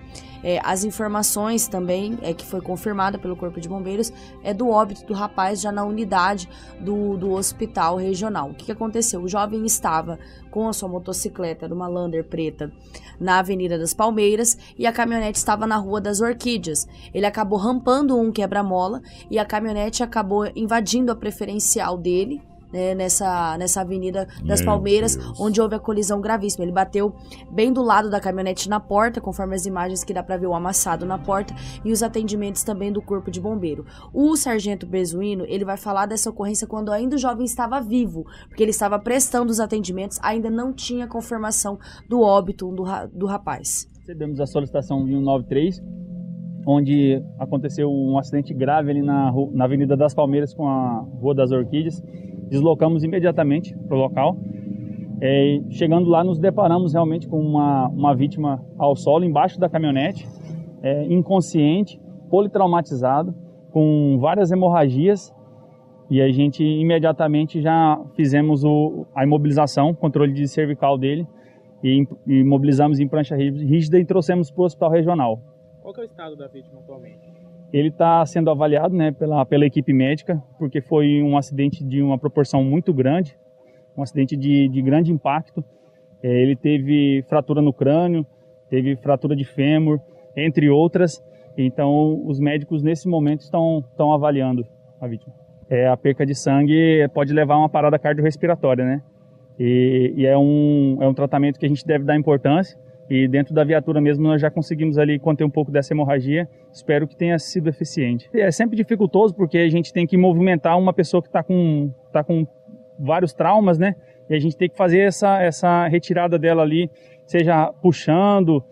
É, as informações também, é que foi confirmada pelo Corpo de Bombeiros, é do óbito do rapaz já na unidade do, do hospital regional. O que, que aconteceu? O jovem estava com a sua motocicleta numa Lander preta na Avenida das Palmeiras e a caminhonete estava na Rua das Orquídeas. Ele acabou rampando um quebra-mola e a caminhonete acabou invadindo a preferencial dele né, nessa, nessa Avenida das Meu Palmeiras, Deus. onde houve a colisão gravíssima. Ele bateu bem do lado da caminhonete na porta, conforme as imagens que dá para ver o amassado na porta, e os atendimentos também do Corpo de Bombeiro. O sargento Bezuino, ele vai falar dessa ocorrência quando ainda o jovem estava vivo, porque ele estava prestando os atendimentos, ainda não tinha confirmação do óbito do, do rapaz. Recebemos a solicitação de 193, onde aconteceu um acidente grave ali na, na Avenida das Palmeiras com a Rua das Orquídeas deslocamos imediatamente para o local. É, chegando lá, nos deparamos realmente com uma, uma vítima ao solo, embaixo da caminhonete, é, inconsciente, politraumatizado, com várias hemorragias. E a gente imediatamente já fizemos o, a imobilização, controle de cervical dele, e, imobilizamos em prancha rígida e trouxemos para o hospital regional. Qual é o estado da vítima atualmente? Ele está sendo avaliado né, pela, pela equipe médica, porque foi um acidente de uma proporção muito grande, um acidente de, de grande impacto. É, ele teve fratura no crânio, teve fratura de fêmur, entre outras. Então, os médicos nesse momento estão, estão avaliando a vítima. É, a perca de sangue pode levar a uma parada cardiorrespiratória, né? E, e é, um, é um tratamento que a gente deve dar importância e dentro da viatura mesmo nós já conseguimos ali conter um pouco dessa hemorragia. Espero que tenha sido eficiente. É sempre dificultoso porque a gente tem que movimentar uma pessoa que está com, tá com vários traumas, né? E a gente tem que fazer essa, essa retirada dela ali, seja puxando.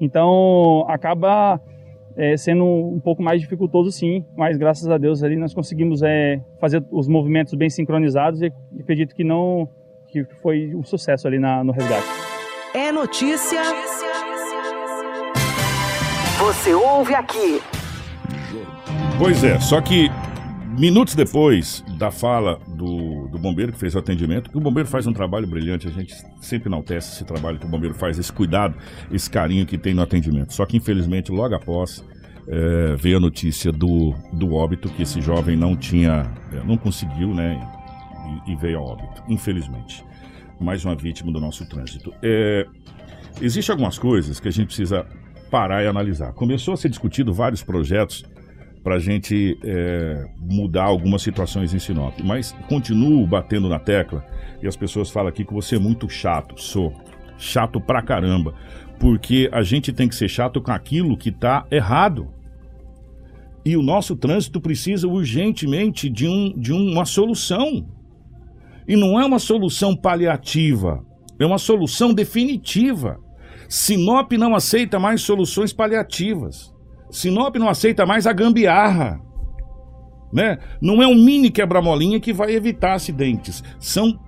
Então acaba é, sendo um pouco mais dificultoso sim, mas graças a Deus ali nós conseguimos é, fazer os movimentos bem sincronizados e acredito que não que foi um sucesso ali na, no resgate. É notícia. Você ouve aqui. Pois é, só que minutos depois da fala do, do bombeiro que fez o atendimento, que o bombeiro faz um trabalho brilhante, a gente sempre enaltece esse trabalho que o bombeiro faz, esse cuidado, esse carinho que tem no atendimento. Só que infelizmente logo após é, veio a notícia do, do óbito que esse jovem não tinha, é, não conseguiu, né? E, e veio a óbito, infelizmente mais uma vítima do nosso trânsito. É, Existem algumas coisas que a gente precisa parar e analisar. Começou a ser discutido vários projetos para a gente é, mudar algumas situações em Sinop, mas continuo batendo na tecla e as pessoas falam aqui que você é muito chato. Sou chato pra caramba, porque a gente tem que ser chato com aquilo que está errado. E o nosso trânsito precisa urgentemente de, um, de uma solução. E não é uma solução paliativa, é uma solução definitiva. Sinop não aceita mais soluções paliativas. Sinop não aceita mais a gambiarra. Né? Não é um mini quebra-molinha que vai evitar acidentes. São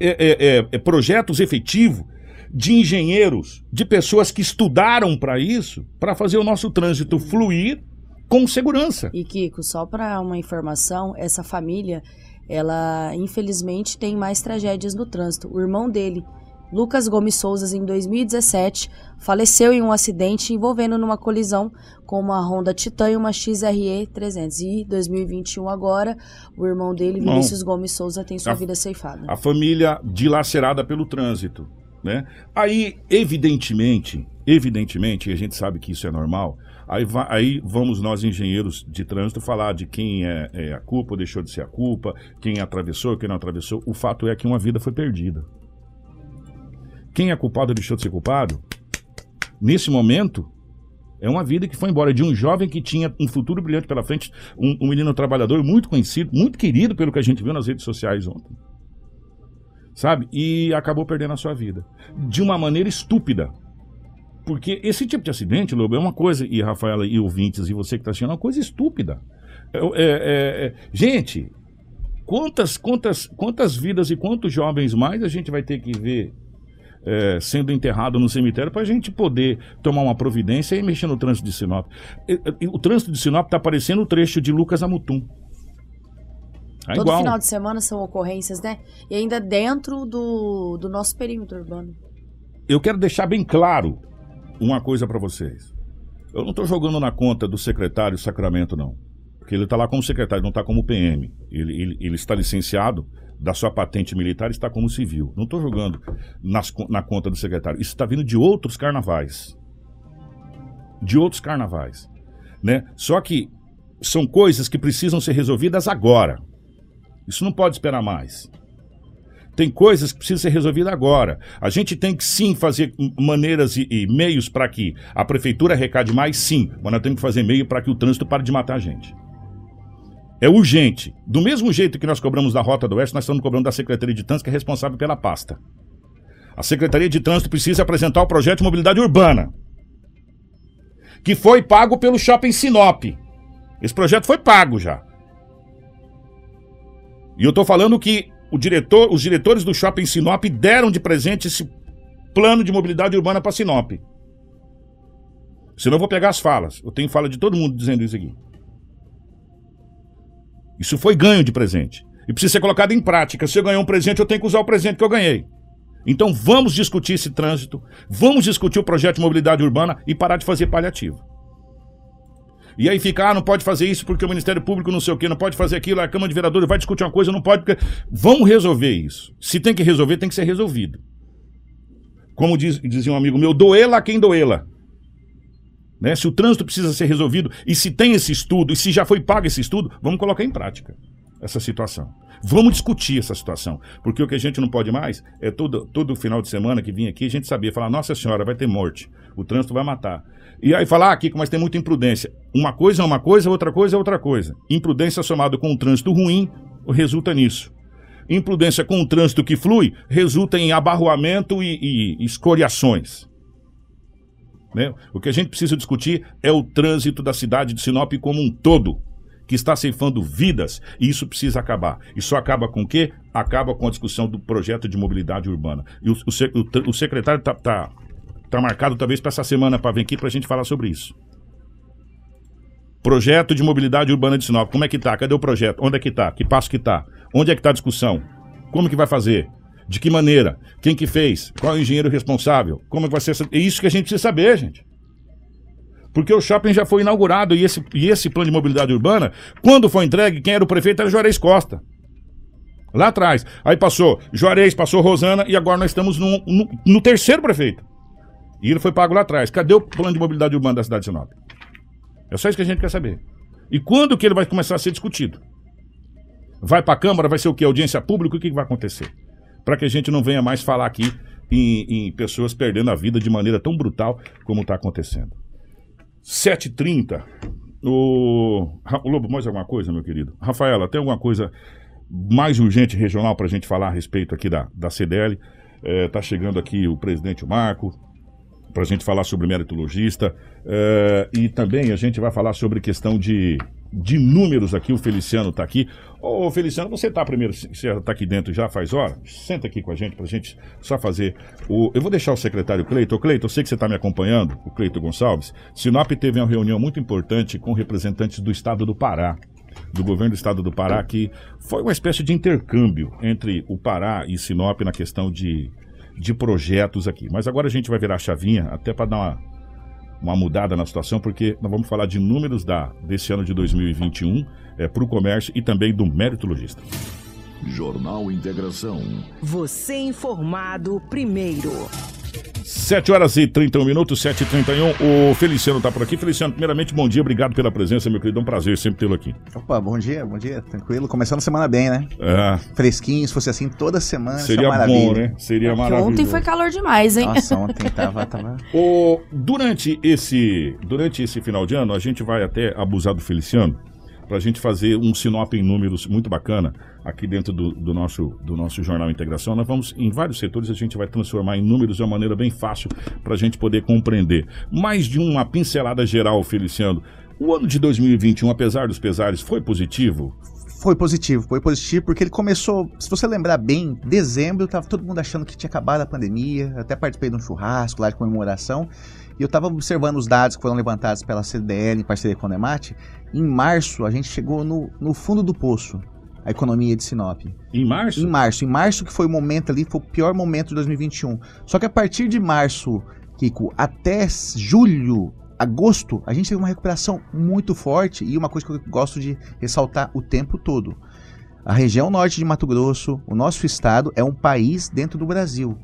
é, é, é, é projetos efetivos de engenheiros, de pessoas que estudaram para isso, para fazer o nosso trânsito fluir com segurança. E Kiko, só para uma informação, essa família ela infelizmente tem mais tragédias no trânsito. O irmão dele Lucas Gomes Souza, em 2017, faleceu em um acidente envolvendo numa colisão com uma Honda Titan e uma XRE 300. E 2021 agora, o irmão dele. Vinícius Gomes Souza, tem sua A- vida ceifada. A família dilacerada pelo trânsito, né? Aí, evidentemente, evidentemente, e a gente sabe que isso é normal, aí, aí vamos nós, engenheiros de trânsito, falar de quem é, é a culpa ou deixou de ser a culpa, quem atravessou, quem não atravessou. O fato é que uma vida foi perdida. Quem é culpado ou deixou de ser culpado, nesse momento, é uma vida que foi embora de um jovem que tinha um futuro brilhante pela frente, um, um menino trabalhador muito conhecido, muito querido pelo que a gente viu nas redes sociais ontem. Sabe? E acabou perdendo a sua vida. De uma maneira estúpida. Porque esse tipo de acidente, Lobo, é uma coisa, e Rafaela e ouvintes, e você que está assistindo, é uma coisa estúpida. É, é, é, é, gente, quantas, quantas, quantas vidas e quantos jovens mais a gente vai ter que ver é, sendo enterrado no cemitério para a gente poder tomar uma providência e mexer no trânsito de Sinop. O trânsito de Sinop está parecendo o trecho de Lucas Amutum. É Todo igual. final de semana são ocorrências, né? E ainda dentro do, do nosso perímetro urbano. Eu quero deixar bem claro uma coisa para vocês. Eu não estou jogando na conta do secretário Sacramento, não. Porque ele está lá como secretário, não está como PM. Ele, ele, ele está licenciado da sua patente militar, está como civil. Não estou jogando nas na conta do secretário. Isso está vindo de outros carnavais. De outros carnavais. Né? Só que são coisas que precisam ser resolvidas agora. Isso não pode esperar mais. Tem coisas que precisam ser resolvidas agora. A gente tem que sim fazer maneiras e, e meios para que a prefeitura arrecade mais, sim, mas nós temos que fazer meio para que o trânsito pare de matar a gente. É urgente. Do mesmo jeito que nós cobramos da Rota do Oeste, nós estamos cobrando da Secretaria de Trânsito, que é responsável pela pasta. A Secretaria de Trânsito precisa apresentar o projeto de mobilidade urbana, que foi pago pelo Shopping Sinop. Esse projeto foi pago já. E eu estou falando que o diretor, os diretores do Shopping Sinop deram de presente esse plano de mobilidade urbana para Sinop. Senão eu vou pegar as falas. Eu tenho fala de todo mundo dizendo isso aqui. Isso foi ganho de presente. E precisa ser colocado em prática. Se eu ganhar um presente, eu tenho que usar o presente que eu ganhei. Então vamos discutir esse trânsito, vamos discutir o projeto de mobilidade urbana e parar de fazer paliativo. E aí fica, ah, não pode fazer isso porque o Ministério Público não sei o quê, não pode fazer aquilo, a Câmara de Vereadores vai discutir uma coisa, não pode. Porque... Vamos resolver isso. Se tem que resolver, tem que ser resolvido. Como diz, dizia um amigo meu, doela quem doela. Né? Se o trânsito precisa ser resolvido, e se tem esse estudo, e se já foi pago esse estudo, vamos colocar em prática essa situação. Vamos discutir essa situação. Porque o que a gente não pode mais é todo, todo final de semana que vinha aqui, a gente sabia, falar, nossa senhora, vai ter morte. O trânsito vai matar. E aí falar, ah, Kiko, mas tem muita imprudência. Uma coisa é uma coisa, outra coisa é outra coisa. Imprudência somada com um trânsito ruim resulta nisso. Imprudência com um trânsito que flui resulta em abarroamento e, e escoriações. Né? O que a gente precisa discutir é o trânsito da cidade de Sinop como um todo, que está ceifando vidas, e isso precisa acabar. E só acaba com o quê? Acaba com a discussão do projeto de mobilidade urbana. E o, o, o o secretário está tá, tá marcado talvez para essa semana para vir aqui para a gente falar sobre isso. Projeto de mobilidade urbana de Sinop. Como é que tá? Cadê o projeto? Onde é que tá? Que passo que tá? Onde é que tá a discussão? Como que vai fazer? De que maneira? Quem que fez? Qual é o engenheiro responsável? Como é que vai ser essa... É isso que a gente precisa saber, gente. Porque o shopping já foi inaugurado e esse, e esse plano de mobilidade urbana, quando foi entregue, quem era o prefeito era Juarez Costa. Lá atrás. Aí passou Juarez, passou Rosana e agora nós estamos no, no, no terceiro prefeito. E ele foi pago lá atrás. Cadê o plano de mobilidade urbana da cidade de Sinop? É só isso que a gente quer saber. E quando que ele vai começar a ser discutido? Vai para a Câmara, vai ser o quê? Audiência pública? O que, que vai acontecer? Para que a gente não venha mais falar aqui em, em pessoas perdendo a vida de maneira tão brutal como está acontecendo. 7h30. O... O Lobo, mais alguma coisa, meu querido? Rafaela, tem alguma coisa mais urgente regional para a gente falar a respeito aqui da, da CDL? Está chegando aqui o presidente Marco, para a gente falar sobre meritologista. eh, e também a gente vai falar sobre questão de, de números aqui. O Feliciano está aqui. Ô, Feliciano, você está primeiro, você está aqui dentro já faz hora? Senta aqui com a gente para a gente só fazer. O, eu vou deixar o secretário Cleiton. Cleiton, eu sei que você está me acompanhando, o Cleiton Gonçalves. Sinop teve uma reunião muito importante com representantes do estado do Pará. Do governo do estado do Pará, que foi uma espécie de intercâmbio entre o Pará e Sinop na questão de de projetos aqui. Mas agora a gente vai virar a chavinha, até para dar uma, uma mudada na situação, porque nós vamos falar de números da, desse ano de 2021 é, para o comércio e também do mérito logista. Jornal Integração. Você informado primeiro. 7 horas e 31 minutos, 7 e 31 O Feliciano está por aqui. Feliciano, primeiramente, bom dia, obrigado pela presença, meu querido. É um prazer sempre tê-lo aqui. Opa, bom dia, bom dia, tranquilo. Começando a semana bem, né? É, Fresquinho, se fosse assim toda semana, isso é seria uma bom, maravilha. né? Seria Porque maravilhoso. ontem foi calor demais, hein? Nossa, ontem tava, tava... O, durante, esse, durante esse final de ano, a gente vai até abusar do Feliciano para a gente fazer um sinop em números muito bacana aqui dentro do, do nosso, do nosso Jornal Integração. Nós vamos, em vários setores, a gente vai transformar em números de uma maneira bem fácil para a gente poder compreender. Mais de uma pincelada geral, Feliciano. O ano de 2021, apesar dos pesares, foi positivo? Foi positivo, foi positivo porque ele começou, se você lembrar bem, dezembro tava todo mundo achando que tinha acabado a pandemia, até participei de um churrasco lá de comemoração, e eu estava observando os dados que foram levantados pela CDL em parceria com a Nemat. Em março, a gente chegou no, no fundo do poço, a economia de Sinop. Em março? Em março. Em março, que foi o momento ali, foi o pior momento de 2021. Só que a partir de março, Kiko, até julho, agosto, a gente teve uma recuperação muito forte e uma coisa que eu gosto de ressaltar o tempo todo. A região norte de Mato Grosso, o nosso estado, é um país dentro do Brasil.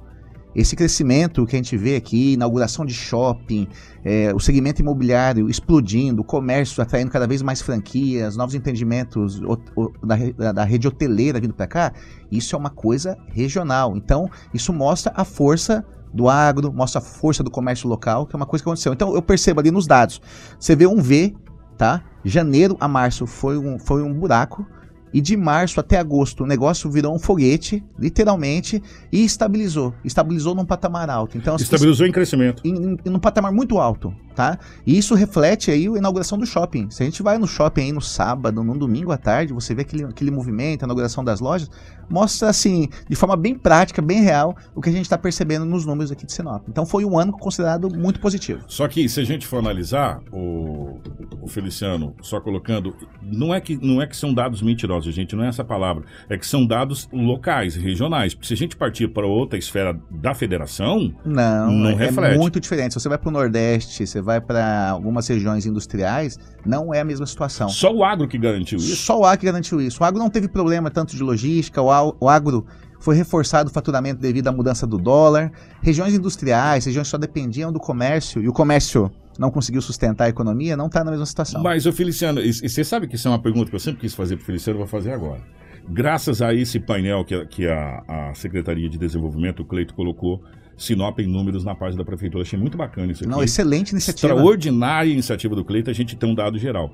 Esse crescimento que a gente vê aqui, inauguração de shopping, é, o segmento imobiliário explodindo, o comércio atraindo cada vez mais franquias, novos empreendimentos o- o- da- da rede hoteleira vindo para cá, isso é uma coisa regional. Então, isso mostra a força do agro, mostra a força do comércio local, que é uma coisa que aconteceu. Então, eu percebo ali nos dados, você vê um V, tá? Janeiro a março foi um, foi um buraco, e de março até agosto o negócio virou um foguete, literalmente, e estabilizou. Estabilizou num patamar alto. Então, Estabilizou em crescimento. em, em, num patamar muito alto, tá? E isso reflete aí a inauguração do shopping. Se a gente vai no shopping aí no sábado, no domingo à tarde, você vê aquele, aquele movimento, a inauguração das lojas, mostra assim, de forma bem prática, bem real, o que a gente está percebendo nos números aqui de Sinop. Então foi um ano considerado muito positivo. Só que se a gente for analisar, o, o Feliciano, só colocando, não é, que, não é que são dados mentirosos, gente, não é essa palavra. É que são dados locais, regionais. Porque se a gente partir para outra esfera da federação, Não, Não é reflete. muito diferente. Se você vai para o Nordeste, você vai para algumas regiões industriais, não é a mesma situação. só o agro que garantiu isso. Só o agro que garantiu isso. O agro não teve problema tanto de logística, o agro foi reforçado o faturamento devido à mudança do dólar. Regiões industriais, regiões que só dependiam do comércio, e o comércio não conseguiu sustentar a economia, não está na mesma situação. Mas, ô Feliciano, e, e você sabe que isso é uma pergunta que eu sempre quis fazer para o Feliciano, eu vou fazer agora. Graças a esse painel que, a- que a, a Secretaria de Desenvolvimento, o Cleito, colocou, Sinop em números na página da Prefeitura. Achei muito bacana isso aqui. Não, excelente iniciativa. Extraordinária iniciativa do Cleito, a gente tem um dado geral.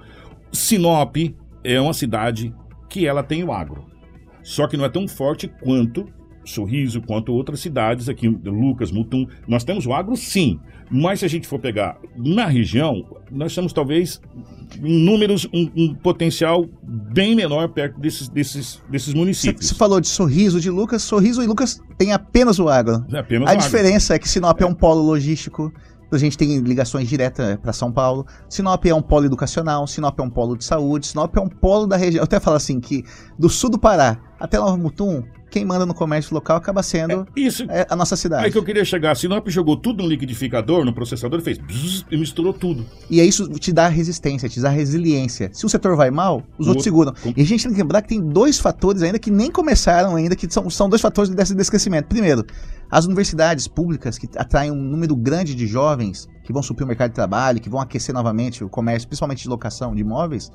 Sinop é uma cidade que ela tem o agro. Só que não é tão forte quanto Sorriso, quanto outras cidades aqui, Lucas, Mutum. Nós temos o agro, sim. Mas se a gente for pegar na região, nós temos talvez em números um, um potencial bem menor perto desses, desses, desses municípios. você falou de Sorriso, de Lucas. Sorriso e Lucas tem apenas o agro. É apenas A o agro. diferença é que Sinop é um polo logístico. A gente tem ligações diretas para São Paulo. Sinop é um polo educacional, Sinop é um polo de saúde, Sinop é um polo da região. Eu até falo assim que do sul do Pará até Nova Mutum, quem manda no comércio local acaba sendo Isso. é, a nossa cidade. Aí que eu queria chegar. Sinop jogou tudo no liquidificador, no processador, e fez bzzz, e misturou tudo. E aí isso te dá resistência, te dá resiliência. Se o setor vai mal, os O outros outro- seguram. com- E a gente tem que lembrar que tem dois fatores ainda que nem começaram ainda, que são, são dois fatores desse, desse crescimento. Primeiro, as universidades públicas que atraem um número grande de jovens que vão suprir o mercado de trabalho, que vão aquecer novamente o comércio, principalmente de locação de imóveis,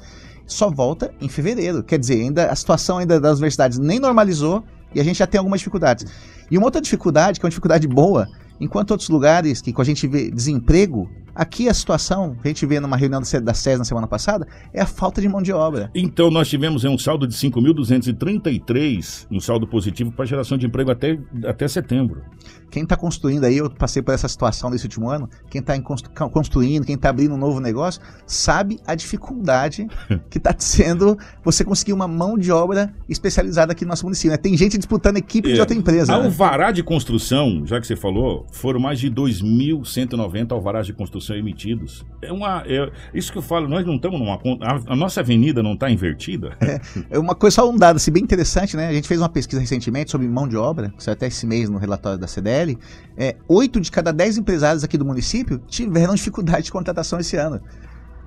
só volta em fevereiro. Quer dizer, ainda a situação ainda das universidades nem normalizou e a gente já tem algumas dificuldades. E uma outra dificuldade, que é uma dificuldade boa, enquanto outros lugares que a gente vê desemprego, aqui a situação, que a gente vê numa reunião da SES na semana passada, é a falta de mão de obra. Então nós tivemos um saldo de 5.233, um saldo positivo para geração de emprego até, até setembro. Quem está construindo aí, eu passei por essa situação nesse último ano, quem está construindo, quem está abrindo um novo negócio, sabe a dificuldade que está sendo você conseguir uma mão de obra especializada aqui no nosso município. né? Tem gente disputando equipe de É. outra empresa. né? Alvará de construção, já que você falou, foram mais de 2.190 alvarás de construção são emitidos. É uma, é, isso que eu falo, nós não estamos numa. A, a nossa avenida não está invertida. É uma coisa, só um dado assim, bem interessante, né? A gente fez uma pesquisa recentemente sobre mão de obra, que saiu até esse mês no relatório da CDL. É, oito de cada dez empresários aqui do município tiveram dificuldade de contratação esse ano.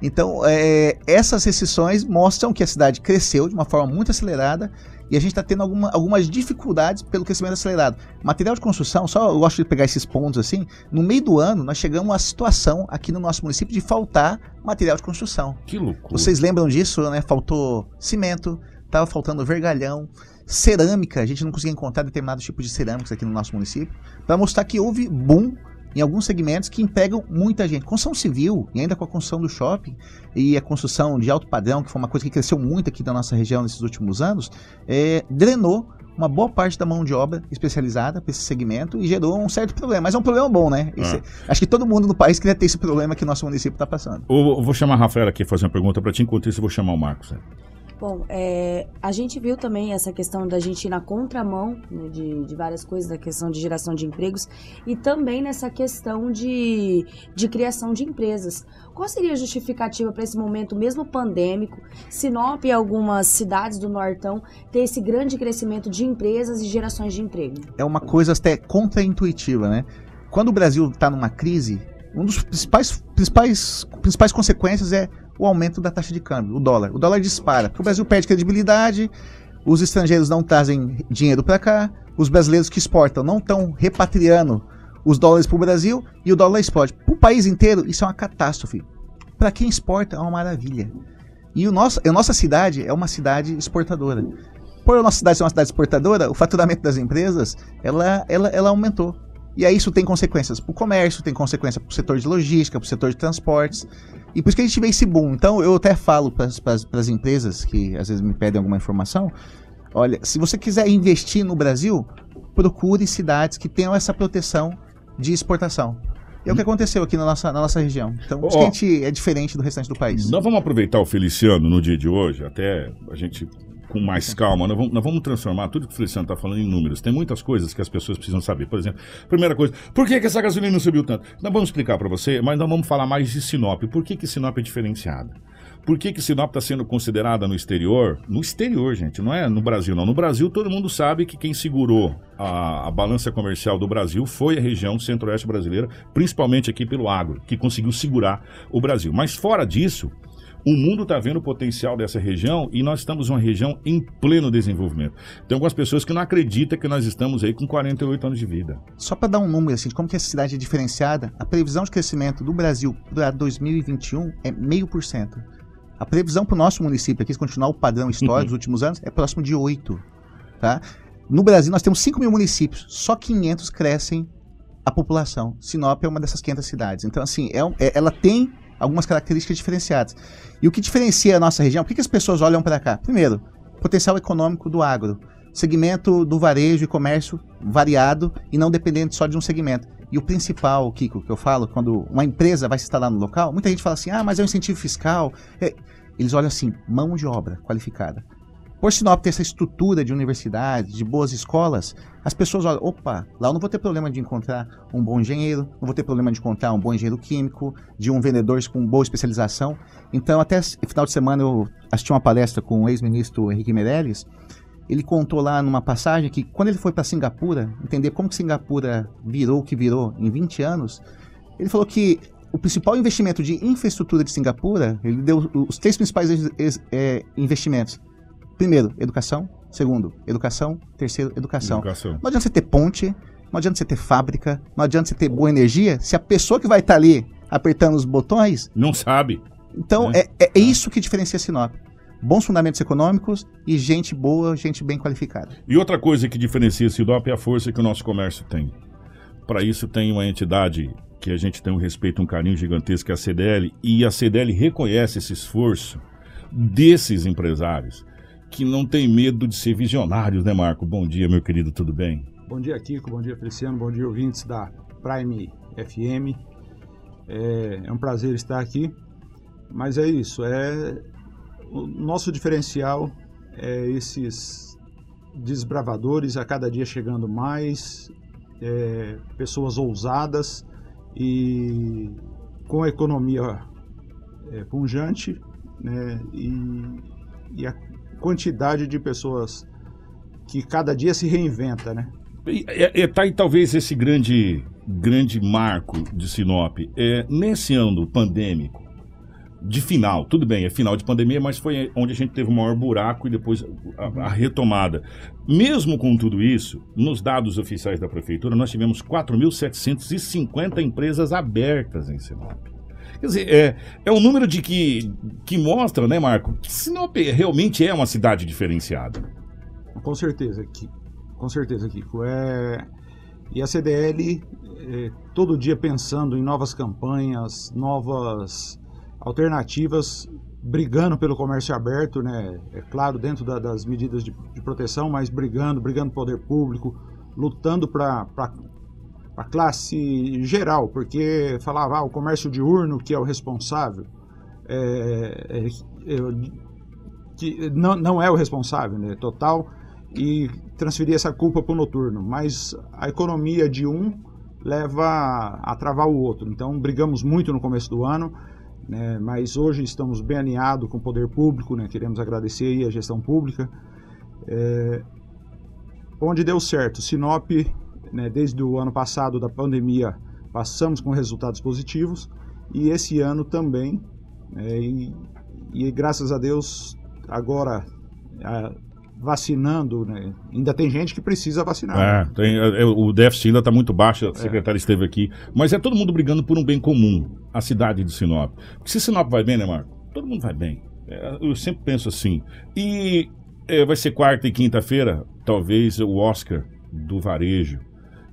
Então, é, essas restrições mostram que a cidade cresceu de uma forma muito acelerada e a gente está tendo alguma, algumas dificuldades pelo crescimento acelerado. Material de construção, só eu gosto de pegar esses pontos assim. No meio do ano, nós chegamos a situação aqui no nosso município de faltar material de construção. Que loucura. Vocês lembram disso, né? Faltou cimento, estava faltando vergalhão, cerâmica. A gente não conseguia encontrar determinados tipos de cerâmicas aqui no nosso município. Para mostrar que houve boom em alguns segmentos que empregam muita gente. Construção civil, e ainda com a construção do shopping e a construção de alto padrão, que foi uma coisa que cresceu muito aqui na nossa região nesses últimos anos, é, drenou uma boa parte da mão de obra especializada para esse segmento e gerou um certo problema. Mas é um problema bom, né? Esse, ah. Acho que todo mundo no país queria ter esse problema que o nosso município está passando. Eu vou chamar a Rafaela aqui fazer uma pergunta para ti, enquanto isso eu vou chamar o Marcos. Né? Bom, é, a gente viu também essa questão da gente ir na contramão né, de, de, várias coisas, da questão de geração de empregos e também nessa questão de, de criação de empresas. Qual seria a justificativa para esse momento, mesmo pandêmico, Sinop e algumas cidades do Nortão ter esse grande crescimento de empresas e gerações de emprego? É uma coisa até contraintuitiva, né? Quando o Brasil está numa crise, um dos principais, principais, principais consequências é o aumento da taxa de câmbio, o dólar. O dólar dispara, porque o Brasil perde credibilidade, os estrangeiros não trazem dinheiro para cá, os brasileiros que exportam não estão repatriando os dólares para o Brasil e o dólar explode. Para o país inteiro, isso é uma catástrofe. Para quem exporta, é uma maravilha. E o nosso, a nossa cidade é uma cidade exportadora. Por a nossa cidade ser uma cidade exportadora, o faturamento das empresas ela, ela, ela aumentou. E aí isso tem consequências para o comércio, tem consequência para o setor de logística, para o setor de transportes. E por isso que a gente vê esse boom. Então eu até falo para as empresas que às vezes me pedem alguma informação: olha, se você quiser investir no Brasil, procure cidades que tenham essa proteção de exportação. É o que aconteceu aqui na nossa, na nossa região. Então, oh, a gente é diferente do restante do país. Nós vamos aproveitar o Feliciano no dia de hoje, até a gente com mais calma. Nós vamos, nós vamos transformar tudo que o Feliciano está falando em números. Tem muitas coisas que as pessoas precisam saber. Por exemplo, primeira coisa, por que, que essa gasolina não subiu tanto? Nós vamos explicar para você, mas nós vamos falar mais de Sinop. Por que, que Sinop é diferenciada? Por que, que Sinop está sendo considerada no exterior? No exterior, gente, não é no Brasil, não. No Brasil, todo mundo sabe que quem segurou a, a balança comercial do Brasil foi a região centro-oeste brasileira, principalmente aqui pelo agro, que conseguiu segurar o Brasil. Mas fora disso, o mundo está vendo o potencial dessa região e nós estamos uma região em pleno desenvolvimento. Tem algumas pessoas que não acreditam que nós estamos aí com 48 anos de vida. Só para dar um número assim, de como que essa cidade é diferenciada, a previsão de crescimento do Brasil para 2021 é meio por cento. A previsão para o nosso município aqui, se continuar o padrão histórico dos últimos anos, é próximo de 8. Tá? No Brasil, nós temos 5 mil municípios, só 500 crescem a população. Sinop é uma dessas 500 cidades. Então, assim, é, é, ela tem algumas características diferenciadas. E o que diferencia a nossa região, por que, que as pessoas olham para cá? Primeiro, potencial econômico do agro, segmento do varejo e comércio variado e não dependente só de um segmento. E o principal, Kiko, que eu falo, quando uma empresa vai se instalar no local, muita gente fala assim, ah, mas é um incentivo fiscal. É, eles olham assim, mão de obra qualificada. Por Sinop ter essa estrutura de universidade, de boas escolas, as pessoas olham, opa, lá eu não vou ter problema de encontrar um bom engenheiro, não vou ter problema de encontrar um bom engenheiro químico, de um vendedor com boa especialização. Então, até final de semana eu assisti uma palestra com o ex-ministro Henrique Meirelles, ele contou lá numa passagem que quando ele foi para Singapura, entender como que Singapura virou o que virou em 20 anos, ele falou que o principal investimento de infraestrutura de Singapura, ele deu os três principais é, investimentos. Primeiro, educação. Segundo, educação. Terceiro, educação. educação. Não adianta você ter ponte, não adianta você ter fábrica, não adianta você ter boa energia, se a pessoa que vai estar tá ali apertando os botões. Não sabe. Então, né? é, é, é isso que diferencia Sinop bons fundamentos econômicos e gente boa, gente bem qualificada. E outra coisa que diferencia Sinop é a força que o nosso comércio tem. Para isso tem uma entidade que a gente tem um respeito, um carinho gigantesco, que é a CDL, e a CDL reconhece esse esforço desses empresários que não tem medo de ser visionários, né, Marco? Bom dia, meu querido, tudo bem? Bom dia, Kiko. Bom dia, Feliciano. Bom dia, ouvintes da Prime FM. É, é um prazer estar aqui. Mas é isso, é o nosso diferencial é esses desbravadores a cada dia chegando mais, é, pessoas ousadas e com a economia é, punjante né, e, e a quantidade de pessoas que cada dia se reinventa, né? Está aí talvez esse grande, grande marco de Sinop. É, nesse ano pandêmico, de final, tudo bem, é final de pandemia, mas foi onde a gente teve o maior buraco e depois a, a retomada. Mesmo com tudo isso, nos dados oficiais da prefeitura, nós tivemos 4.750 empresas abertas em Sinop. Quer dizer, é, é um número de que, que mostra, né, Marco, que Sinop realmente é uma cidade diferenciada. Com certeza, Kiko. Com certeza, Kiko. É... E a CDL, é, todo dia pensando em novas campanhas, novas alternativas, brigando pelo comércio aberto, né? É claro, dentro da, das medidas de, de, proteção, mas brigando, brigando pelo poder público, lutando para a classe geral, porque falava ah, o comércio diurno que é o responsável, é, é, é, que não, não é o responsável, né? Total e transferir essa culpa para o noturno. Mas a economia de um leva a travar o outro. Então brigamos muito no começo do ano, né, mas hoje estamos bem alinhados com o poder público, né, queremos agradecer aí a gestão pública. É, onde deu certo, Sinop, né, desde o ano passado da pandemia, passamos com resultados positivos e esse ano também. Né, e, e graças a Deus, agora vacinando, né? Ainda tem gente que precisa vacinar. É, né? tem, é, é o déficit ainda está muito baixo, a secretária é. esteve aqui. Mas é todo mundo brigando por um bem comum, a cidade de Sinop. Porque se Sinop vai bem, né, Marco? Todo mundo vai bem. É, eu sempre penso assim. E é, vai ser quarta e quinta-feira, talvez o Oscar do varejo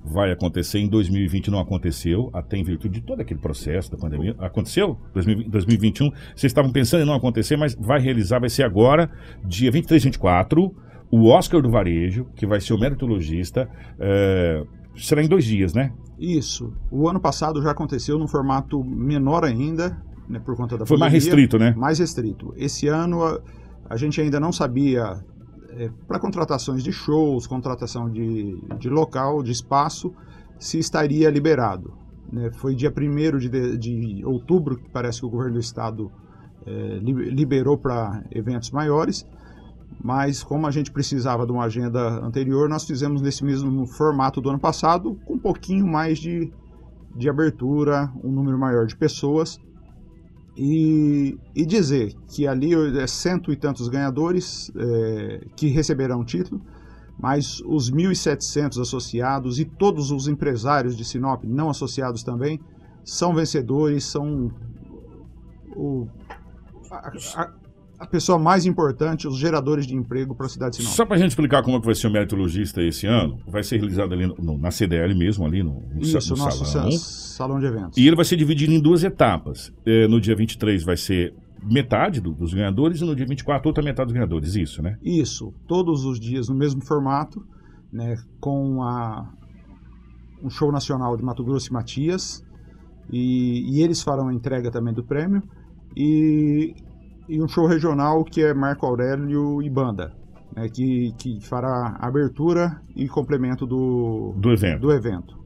vai acontecer em 2020 não aconteceu, até em virtude de todo aquele processo da pandemia. Aconteceu? 2021, vocês estavam pensando em não acontecer, mas vai realizar, vai ser agora, dia 23 e 24, o Oscar do Varejo, que vai ser o meritologista, é, será em dois dias, né? Isso. O ano passado já aconteceu num formato menor ainda, né, por conta da Foi pandemia. mais restrito, né? Mais restrito. Esse ano a, a gente ainda não sabia é, para contratações de shows, contratação de, de local, de espaço, se estaria liberado. Né? Foi dia 1 de, de outubro que parece que o governo do estado é, liberou para eventos maiores, mas como a gente precisava de uma agenda anterior, nós fizemos nesse mesmo formato do ano passado, com um pouquinho mais de, de abertura, um número maior de pessoas, e, e dizer que ali é cento e tantos ganhadores é, que receberão o título, mas os 1.700 associados e todos os empresários de Sinop não associados também são vencedores, são o, a, a pessoa mais importante, os geradores de emprego para a cidade de Sinop. Só para a gente explicar como é que vai ser o meritologista esse ano, vai ser realizado ali no, no, na CDL mesmo, ali no, no, Isso, no nosso salão. salão de eventos. E ele vai ser dividido em duas etapas. É, no dia 23 vai ser metade do, dos ganhadores e no dia 24 outra metade dos ganhadores, isso, né? Isso, todos os dias no mesmo formato, né, com a, um show nacional de Mato Grosso e Matias, e, e eles farão a entrega também do prêmio, e e um show regional que é Marco Aurélio e Banda, né, que, que fará abertura e complemento do, do evento. Do evento.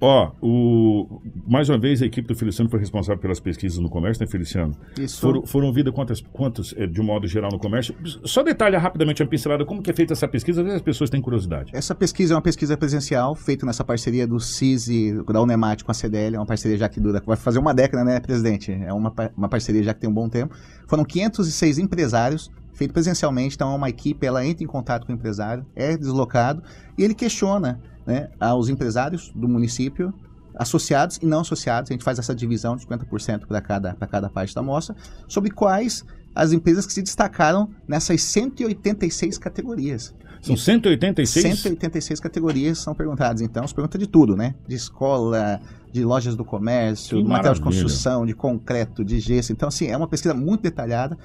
Ó, o, mais uma vez a equipe do Feliciano foi responsável pelas pesquisas no comércio, né, Feliciano? Isso. Foram, foram ouvidas quantas, quantos, eh, de um modo geral, no comércio? Só detalha rapidamente a pincelada, como que é feita essa pesquisa, às vezes as pessoas têm curiosidade. Essa pesquisa é uma pesquisa presencial, feita nessa parceria do CIS e da Unemat com a CDL, é uma parceria já que dura, vai fazer uma década, né, presidente? É uma, uma parceria já que tem um bom tempo. Foram 506 empresários feito presencialmente, então é uma equipe, ela entra em contato com o empresário, é deslocado, e ele questiona né, aos empresários do município, associados e não associados, a gente faz essa divisão de 50% para cada, cada parte da amostra, sobre quais as empresas que se destacaram nessas 186 categorias. São 186? 186 categorias são perguntadas, então, se pergunta de tudo, né? De escola, de lojas do comércio, de material de construção, de concreto, de gesso. Então, assim, é uma pesquisa muito detalhada.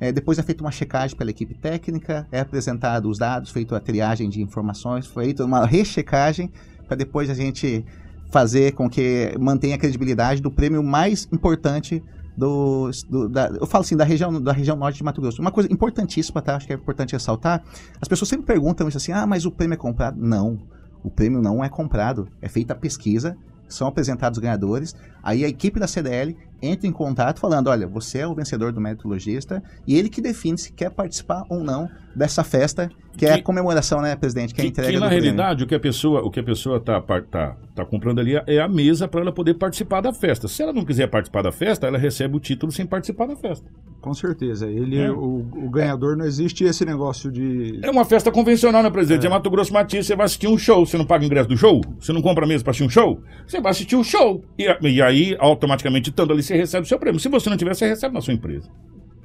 É, depois é feita uma checagem pela equipe técnica, é apresentado os dados, feita a triagem de informações, feita uma rechecagem para depois a gente fazer com que mantenha a credibilidade do prêmio mais importante do, do da, eu falo assim da região da região norte de Mato Grosso. Uma coisa importantíssima, tá? Acho que é importante ressaltar. As pessoas sempre perguntam isso assim: "Ah, mas o prêmio é comprado?" Não. O prêmio não é comprado. É feita a pesquisa, são apresentados os ganhadores. Aí a equipe da CDL entra em contato falando, olha, você é o vencedor do mérito lojista e ele que define se quer participar ou não dessa festa, que, é a comemoração, né, presidente, que, é a Que, entrega que, na do prêmio. realidade o que a pessoa o que a pessoa tá, par- tá, tá comprando ali é a mesa para ela poder participar da festa. Se ela não quiser participar da festa, ela recebe o título sem participar da festa. Com certeza. Ele, É. o, o ganhador, não existe esse negócio de. É uma festa convencional, né, presidente? É, Mato Grosso Matias, você vai assistir um show, você não paga o ingresso do show? Você não compra mesa para assistir um show? Você vai assistir um show. E, e aí, automaticamente, estando ali, você recebe o seu prêmio. Se você não tiver, você recebe na sua empresa.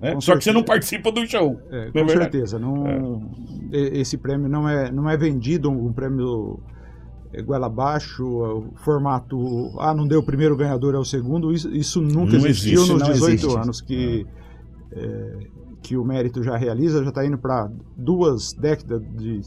Né? Só que você certeza. não participa do show. É, é com verdade? certeza. Não, e- Esse prêmio não é, não é vendido um prêmio é, goela abaixo, o formato. Ah, não deu o primeiro ganhador, é o segundo. Isso, isso nunca Não existiu existe, nos não 18 existe. anos que, é, que o mérito já realiza. Já está indo para duas décadas de,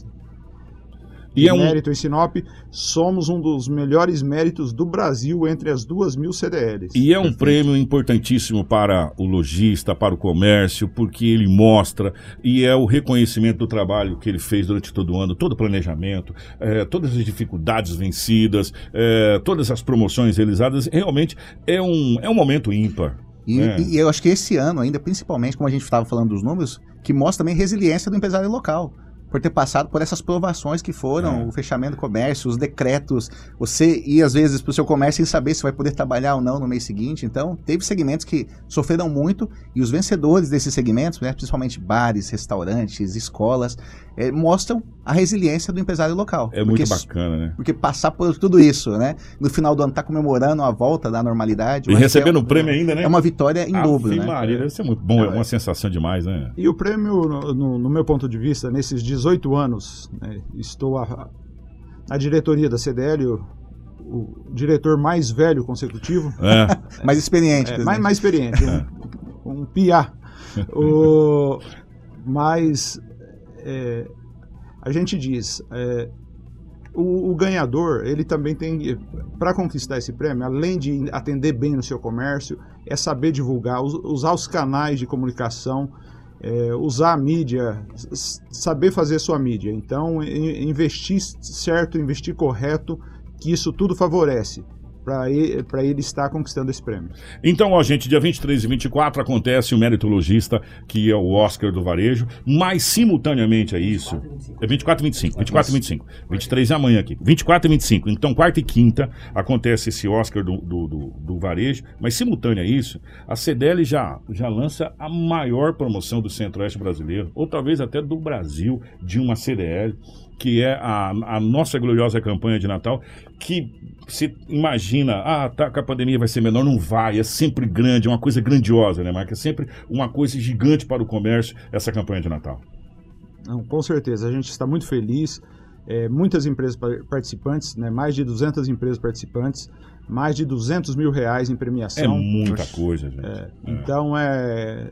E de é um, mérito em Sinop. Somos um dos melhores méritos do Brasil entre as duas mil CDLs. E é um prêmio importantíssimo para o lojista, para o comércio, porque ele mostra e é o reconhecimento do trabalho que ele fez durante todo o ano, todo o planejamento, eh, todas as dificuldades vencidas, eh, todas as promoções realizadas. Realmente é um, é um momento ímpar. E, É. e eu acho que esse ano, ainda principalmente, como a gente estava falando dos números, que mostra também resiliência do empresário local. Por ter passado por essas provações que foram, É. o fechamento do comércio, os decretos, você ir às vezes para o seu comércio sem saber se vai poder trabalhar ou não no mês seguinte. Então, teve segmentos que sofreram muito e os vencedores desses segmentos, né, principalmente bares, restaurantes, escolas, eh, mostram a resiliência do empresário local. É muito Porque bacana, né? porque passar por tudo isso, né? No final do ano tá comemorando a volta da normalidade. E recebendo é, o prêmio ainda, né? É uma vitória em dobro, Ave né? Maria, deve ser muito bom, é uma sensação demais, né? E o prêmio, no, no- meu ponto de vista, nesses 18 anos, né, estou a- na diretoria da CDL, o, o diretor mais velho consecutivo, É. Mais experiente. é, mais, mais experiente, um, um piá. O, mas é, a gente diz, é, o, o ganhador, ele também tem, para conquistar esse prêmio, além de atender bem no seu comércio, é saber divulgar, us- usar os canais de comunicação, é, usar a mídia, saber fazer sua mídia. Então, in- investir certo, investir correto, que isso tudo favorece para ele, pra ele estar conquistando esse prêmio. Então, ó, gente, dia 23 e 24 acontece o Mérito Logista, que é o Oscar do Varejo, mas simultaneamente a isso. É 24 e 25. 24 e 25. 23 é amanhã aqui. 24 e 25. Então, quarta e quinta acontece esse Oscar do, do, do- do Varejo, mas simultâneo a isso, a CDL já, já lança a maior promoção do Centro-Oeste brasileiro, ou talvez até do Brasil, de uma CDL, que é a, a nossa gloriosa campanha de Natal, que se imagina, ah, tá, que a pandemia vai ser menor, não vai, é sempre grande, é uma coisa grandiosa, né, Marca? É sempre uma coisa gigante para o comércio, essa campanha de Natal. Não, com certeza, a gente está muito feliz. É, muitas empresas pa- participantes, né, mais de 200 empresas participantes, mais de 200 mil reais em É premiação. muita coisa, gente. É, Então, é,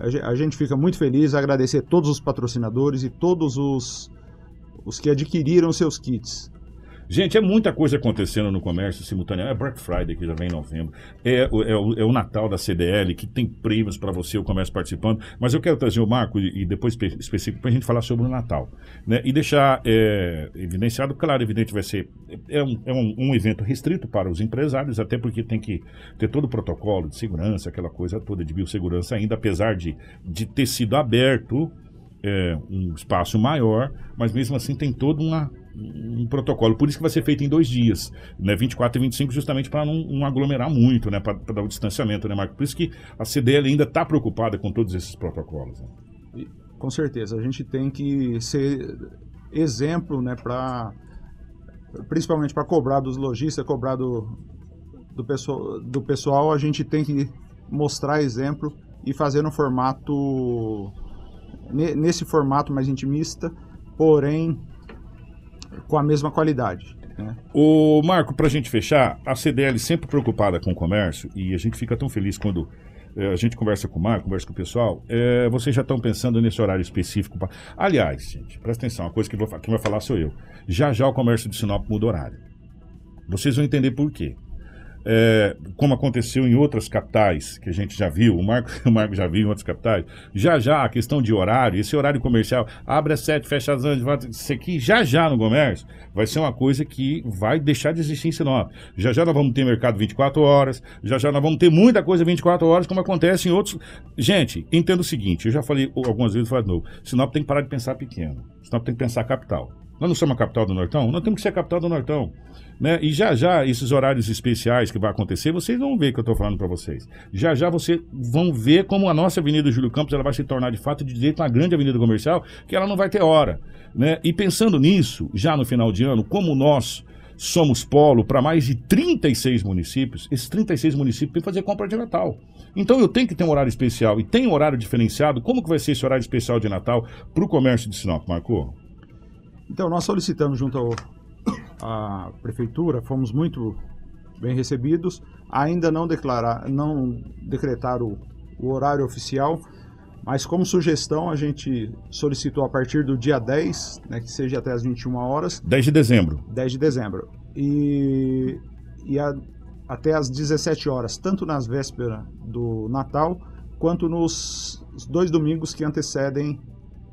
a, ge- a gente fica muito feliz, agradecer todos os patrocinadores e todos os, os que adquiriram seus kits. Gente, é muita coisa acontecendo no comércio simultaneamente. É Black Friday, que já vem em novembro. É, o- é o, é Natal da CDL, que tem prêmios para você, o comércio participando. Mas eu quero trazer o Marco e, e depois espe- específico para a gente falar sobre o Natal. Né? E deixar é, evidenciado, claro, evidente, vai ser. É, um, é um, um evento restrito para os empresários, até porque tem que ter todo o protocolo de segurança, aquela coisa toda de biossegurança ainda, apesar de, de ter sido aberto é, um espaço maior, mas mesmo assim tem todo uma, um protocolo. Por isso que vai ser feito em dois dias, né? 24 e 25, justamente para não, não aglomerar muito, né? Para dar o distanciamento, né, Marco? Por isso que a CDL ainda está preocupada com todos esses protocolos. né? Com certeza, a gente tem que ser exemplo, né, para principalmente para cobrar dos lojistas, cobrar do, do, pessoal, do pessoal, a gente tem que mostrar exemplo e fazer no formato nesse formato mais intimista, porém com a mesma qualidade. Né? O Marco, para a gente fechar, a CDL sempre preocupada com o comércio e a gente fica tão feliz quando eh, a gente conversa com o Marco, conversa com o pessoal. eh, vocês já estão pensando nesse horário específico? pra- Aliás, gente, presta atenção, uma coisa que vou quem vai falar sou eu. Já já o comércio de Sinop muda horário. Vocês vão entender por quê. É, como aconteceu em outras capitais, que a gente já viu, o Marco, o Marco já viu em outras capitais, já já a questão de horário, esse horário comercial, abre às sete, fecha às onze, isso aqui já já no comércio, vai ser uma coisa que vai deixar de existir em Sinop. Já já nós vamos ter mercado 24 horas, já já nós vamos ter muita coisa 24 horas, como acontece em outros... Gente, entenda o seguinte, eu já falei algumas vezes, falar de novo, Sinop tem que parar de pensar pequeno, Sinop tem que pensar capital. Nós não somos a capital do Nortão? Nós temos que ser a capital do Nortão. Né? E já já, esses horários especiais que vai acontecer, vocês vão ver que eu estou falando para vocês. Já já vocês vão ver como a nossa Avenida Júlio Campos ela vai se tornar de fato de direito uma grande avenida comercial, que ela não vai ter hora. Né? E pensando nisso, já no final de ano, como nós somos polo para mais de 36 municípios, esses 36 municípios têm que fazer compra de Natal. Então eu tenho que ter um horário especial e tem um horário diferenciado. Como que vai ser esse horário especial de Natal para o comércio de Sinop, Marco? Então, nós solicitamos junto ao, à prefeitura, fomos muito bem recebidos, ainda não declarar, não decretaram o, o horário oficial, mas como sugestão a gente solicitou a partir do dia 10, né, que seja até as 21 horas. 10 de dezembro. 10 de dezembro. E, e a, até as 17 horas, tanto nas vésperas do Natal, quanto nos dois domingos que antecedem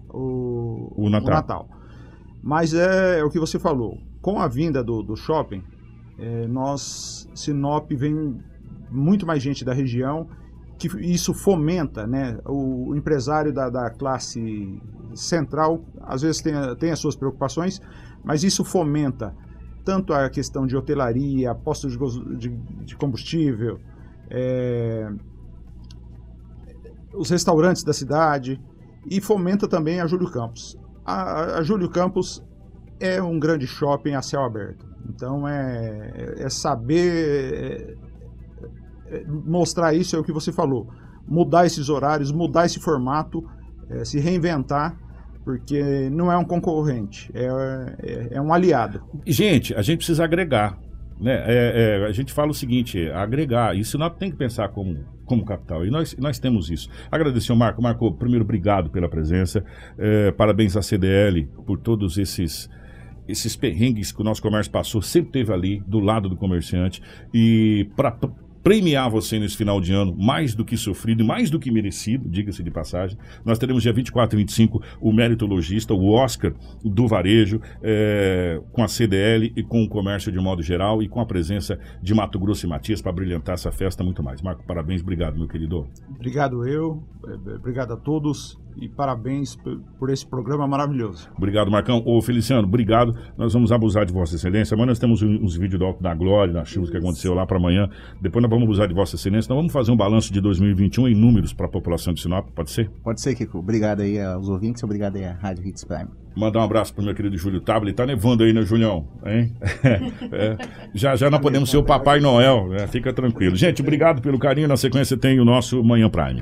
o, o Natal. O Natal. Mas é, é, o que você falou. Com a vinda do, do shopping, é, nós, Sinop, vem muito mais gente da região, que isso fomenta, né? O, empresário da, da, classe central, às vezes tem, tem as suas preocupações, mas isso fomenta tanto a questão de hotelaria, postos de, de, de combustível, é, os restaurantes da cidade, e fomenta também a Júlio Campos a, a Júlio Campos é um grande shopping a céu aberto. Então é, é saber é, é, mostrar isso é o que você falou. Mudar esses horários, mudar esse formato, é, se reinventar, porque não é um concorrente, é, é, é um aliado. Gente, a gente precisa agregar. Né? É, é, a gente fala o seguinte, agregar. Isso nós tem que pensar como, como capital. E nós, nós temos isso. Agradecer ao Marco. Marco, primeiro, obrigado pela presença. É, parabéns à CDL por todos esses esses perrengues que o nosso comércio passou, sempre teve ali do lado do comerciante. E para premiar você nesse final de ano, mais do que sofrido e mais do que merecido, diga-se de passagem. Nós teremos dia 24 e 25 o meritologista, o Oscar do varejo, é, com a CDL e com o comércio de modo geral e com a presença de Mato Grosso e Matias para brilhantar essa festa muito mais. Marco, parabéns, obrigado, meu querido. Obrigado eu, é, obrigado a todos e parabéns por esse programa maravilhoso. Obrigado, Marcão. Ô, Feliciano, obrigado. Nós vamos abusar de Vossa Excelência. Amanhã nós temos uns vídeos do Alto da Glória, das chuvas que aconteceu lá para amanhã. Depois nós vamos abusar de Vossa Excelência. Nós vamos fazer um balanço de 2021 em números para a população de Sinop, pode ser? Pode ser, Kiko. Obrigado aí aos ouvintes, obrigado aí à Rádio Hits Prime. Mandar um abraço pro meu querido Júlio Tablet. Tá nevando aí, né, Julião? Hein? É. Já já nós podemos ser o Papai Noel, né? Fica tranquilo. Gente, obrigado pelo carinho. Na sequência tem o nosso Manhã Prime.